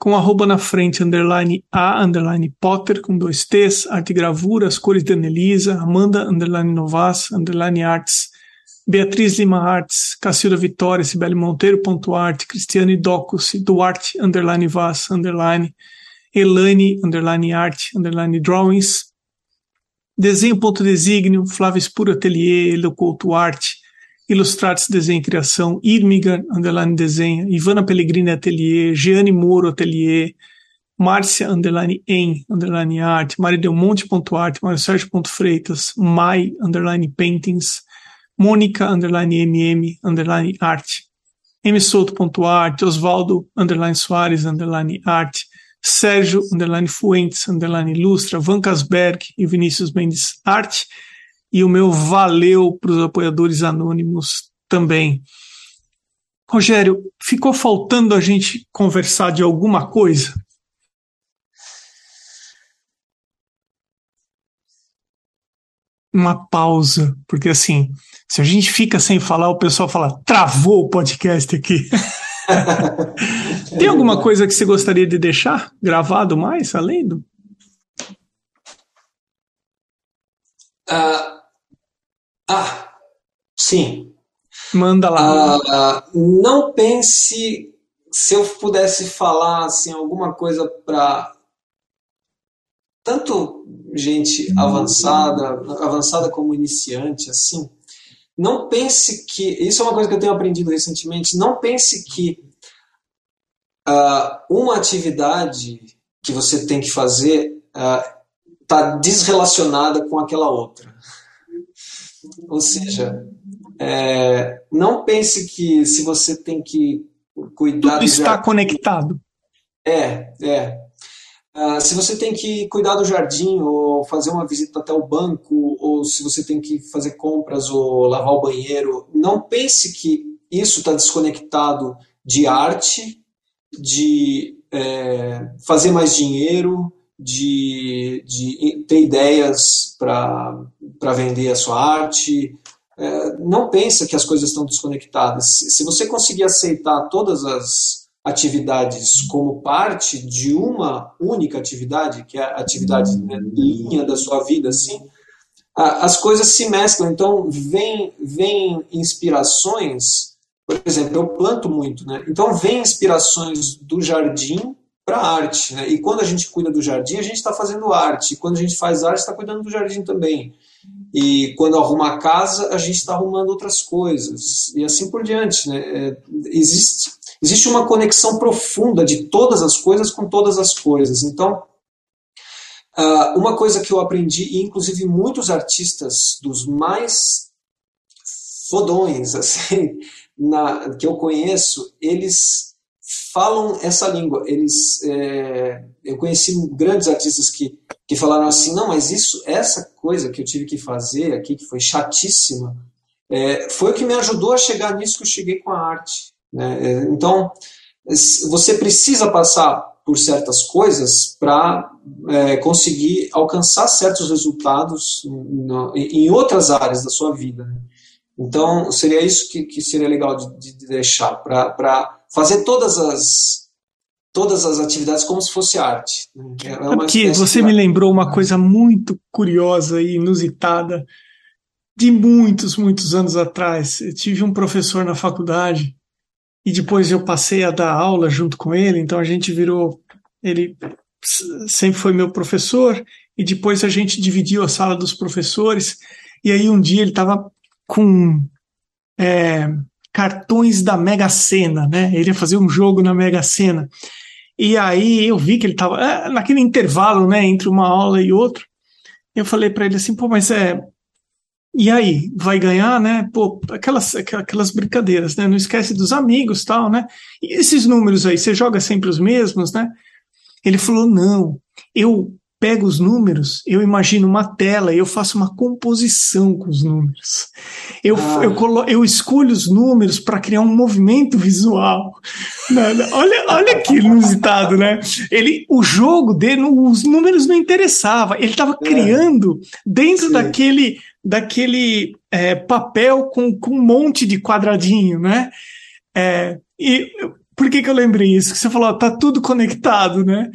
com arroba na frente, underline A, underline Potter, com dois T's, arte gravura, as cores de Anelisa, Amanda, underline Novas, underline Arts, Beatriz Lima Artes, Cacilda Vitória, Sibeli Monteiro, ponto arte, Cristiane Docus, Duarte, underline Vaz, underline, Elane, underline arte, underline drawings, desenho ponto desígnio, Flávio Espuro Atelier, Eloculto Arte, Ilustrates Desenho e Criação, Irmiga, underline desenha, Ivana Pellegrini Atelier, Jeane Moro Atelier, Márcia, underline em, underline arte, Sérgio, ponto Freitas, Mai, underline paintings, Mônica, underline MM, underline arte. msouto.arte, Osvaldo, underline Soares, underline arte. Sérgio, underline Fuentes, underline Ilustra, Van Casberg e Vinícius Mendes Arte. E o meu valeu para os apoiadores anônimos também. Rogério, ficou faltando a gente conversar de alguma coisa? Uma pausa, porque assim, se a gente fica sem falar, o pessoal fala, travou o podcast aqui. Tem alguma coisa que você gostaria de deixar gravado mais, além do? Uh, ah, sim. Manda lá. Uh, não pense se eu pudesse falar assim alguma coisa para tanto gente avançada, avançada como iniciante, assim não pense que. Isso é uma coisa que eu tenho aprendido recentemente. Não pense que uh, uma atividade que você tem que fazer está uh, desrelacionada com aquela outra. Ou seja, é, não pense que se você tem que cuidar. Tudo está conectado. É, é. Uh, se você tem que cuidar do jardim, ou fazer uma visita até o banco, ou se você tem que fazer compras ou lavar o banheiro, não pense que isso está desconectado de arte, de é, fazer mais dinheiro, de, de ter ideias para vender a sua arte. É, não pensa que as coisas estão desconectadas. Se, você conseguir aceitar todas as atividades como parte de uma única atividade, que é a atividade né, linha da sua vida, assim, as coisas se mesclam. Então, vem, vem inspirações, por exemplo, eu planto muito, né? Então, vem inspirações do jardim para a arte. Né? E quando a gente cuida do jardim, a gente está fazendo arte. E quando a gente faz arte, está cuidando do jardim também. E quando arruma a casa, a gente está arrumando outras coisas. E assim por diante. Né? É, existe existe uma conexão profunda de todas as coisas com todas as coisas. Então, uh, uma coisa que eu aprendi, e inclusive muitos artistas dos mais fodões assim, na, que eu conheço, eles falam essa língua. Eles, é, eu conheci grandes artistas que, que falaram assim, não, mas isso, essa coisa que eu tive que fazer aqui, que foi chatíssima, é, foi o que me ajudou a chegar nisso que eu cheguei com a arte. Né? É, então, você precisa passar por certas coisas para é, conseguir alcançar certos resultados no, em outras áreas da sua vida. Né? Então, seria isso que, que seria legal de, de deixar, para fazer todas as, todas as atividades como se fosse arte. Né? É, Aqui, você me lembrou uma coisa muito curiosa e inusitada de muitos, muitos anos atrás. Eu tive um professor na faculdade e depois eu passei a dar aula junto com ele, então a gente virou. Ele sempre foi meu professor e depois a gente dividiu a sala dos professores. E aí um dia ele estava com é, cartões da Mega Sena, né? Ele ia fazer um jogo na Mega Sena. E aí eu vi que ele estava é, naquele intervalo, né, entre uma aula e outra. Eu falei para ele assim, pô, mas é e aí, vai ganhar, né? Pô, aquelas, aquelas brincadeiras, né? Não esquece dos amigos tal, né? E esses números aí, você joga sempre os mesmos, né? Ele falou: não, eu pego os números, eu imagino uma tela e eu faço uma composição com os números. Eu, ah. eu, colo, eu escolho os números para criar um movimento visual. olha, olha que inusitado, né? Ele, o jogo dele, os números não interessavam. Ele estava é. criando dentro Sim. daquele, daquele é, papel com, com um monte de quadradinho, né? É, e por que, que eu lembrei isso? Que você falou, tá tudo conectado, né?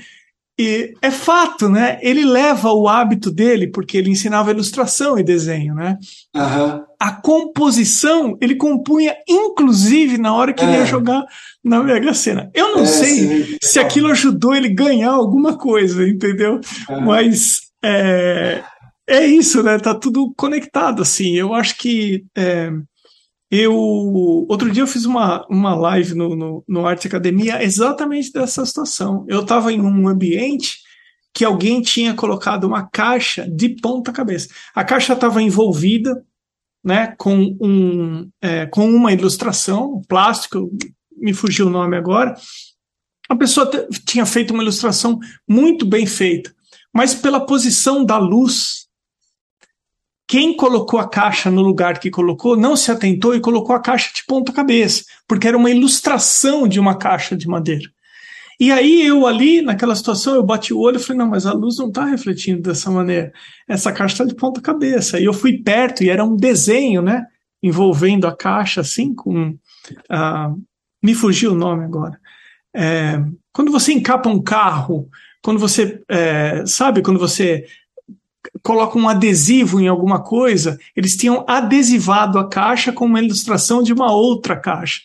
E é fato, né? Ele leva o hábito dele, porque ele ensinava ilustração e desenho, né? Uhum. A composição, ele compunha, inclusive, na hora que é. ele ia é. jogar na Mega Sena. Eu não é, sei sim. se aquilo ajudou ele ganhar alguma coisa, entendeu? Uhum. Mas é, é isso, né? Tá tudo conectado, assim. Eu acho que. Eu outro dia eu fiz uma, uma live no, no, no Arte Academia exatamente dessa situação. Eu estava em um ambiente que alguém tinha colocado uma caixa de ponta cabeça. A caixa estava envolvida, né, com um é, com uma ilustração, plástico, me fugiu o nome agora. A pessoa tinha feito uma ilustração muito bem feita, mas pela posição da luz quem colocou a caixa no lugar que colocou não se atentou e colocou a caixa de ponta cabeça, porque era uma ilustração de uma caixa de madeira. E aí eu ali, naquela situação, eu bati o olho e falei, não, mas a luz não está refletindo dessa maneira. Essa caixa está de ponta cabeça. E eu fui perto e era um desenho, né? Envolvendo a caixa, assim, com... Uh, me fugiu o nome agora. É, quando você encapa um carro, quando você... É, sabe, quando você coloca um adesivo em alguma coisa, eles tinham adesivado a caixa com uma ilustração de uma outra caixa.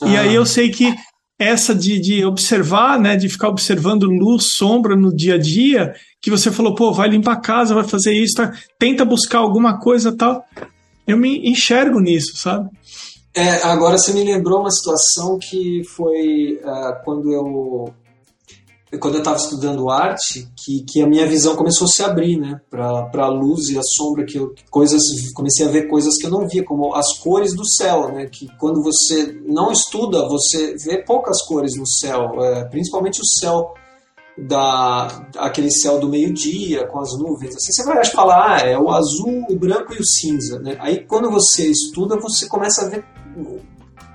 Ah. E aí eu sei que essa de, de observar, né, de ficar observando luz, sombra no dia a dia, que você falou, pô, vai limpar a casa, vai fazer isso, tá? tenta buscar alguma coisa tal. Eu me enxergo nisso, sabe? É, agora você me lembrou uma situação que foi uh, quando eu quando eu estava estudando arte, que, que a minha visão começou a se abrir, né, para a luz e a sombra, que eu, coisas, comecei a ver coisas que eu não via, como as cores do céu, né, que quando você não estuda, você vê poucas cores no céu, é, principalmente o céu da aquele céu do meio-dia com as nuvens, assim, você vai falar, ah, é o azul, o branco e o cinza, né? Aí quando você estuda, você começa a ver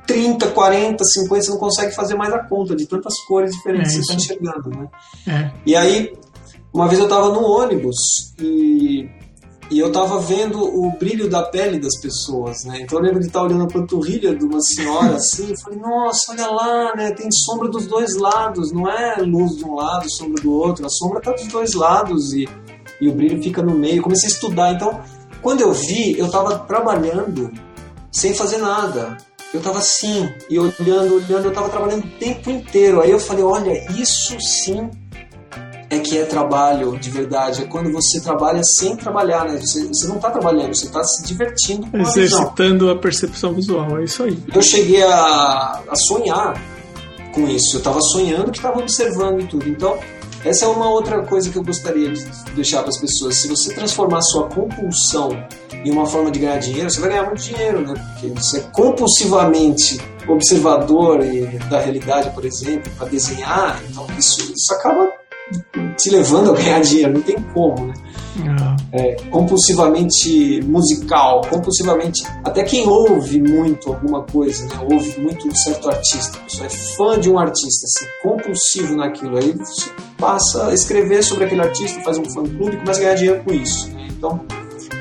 30, 40, 50, você não consegue fazer mais a conta de tantas cores diferentes é que você está enxergando, né? É. E aí, uma vez eu estava no ônibus e, e eu estava vendo o brilho da pele das pessoas, né? Então eu lembro de estar olhando a panturrilha de uma senhora assim, e falei, nossa, olha lá, né? Tem sombra dos dois lados, não é luz de um lado, sombra do outro, a sombra está dos dois lados e, e o brilho fica no meio. comecei a estudar, então quando eu vi, eu estava trabalhando sem fazer nada eu tava assim, e olhando, olhando, eu tava trabalhando o tempo inteiro. Aí eu falei, olha, isso sim é que é trabalho de verdade. É quando você trabalha sem trabalhar, né? Você, você não tá trabalhando, você tá se divertindo com Exercitando a, a percepção visual, é isso aí. Eu cheguei a, a sonhar com isso. Eu estava sonhando que estava observando e tudo. Então, essa é uma outra coisa que eu gostaria de deixar para as pessoas. Se você transformar sua compulsão em uma forma de ganhar dinheiro, você vai ganhar muito dinheiro, né? Porque você é compulsivamente observador da realidade, por exemplo, para desenhar, então isso, isso acaba te levando a ganhar dinheiro, não tem como, né? É, compulsivamente musical, compulsivamente. Até quem ouve muito alguma coisa, né? ouve muito um certo artista, a pessoa é fã de um artista, assim, compulsivo naquilo, aí você passa a escrever sobre aquele artista, faz um fã-clube e começa a ganhar dinheiro com isso. Né? Então,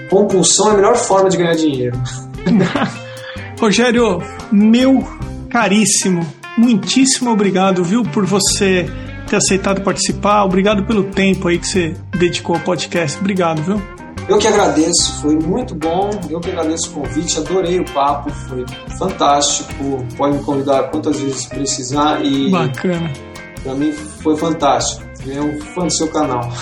compulsão é a melhor forma de ganhar dinheiro. Rogério, meu caríssimo, muitíssimo obrigado, viu, por você ter aceitado participar. Obrigado pelo tempo aí que você dedicou ao podcast. Obrigado, viu? Eu que agradeço, foi muito bom. Eu que agradeço o convite, adorei o papo, foi fantástico. Pode me convidar quantas vezes precisar e. Bacana. Pra mim foi fantástico. É um fã do seu canal.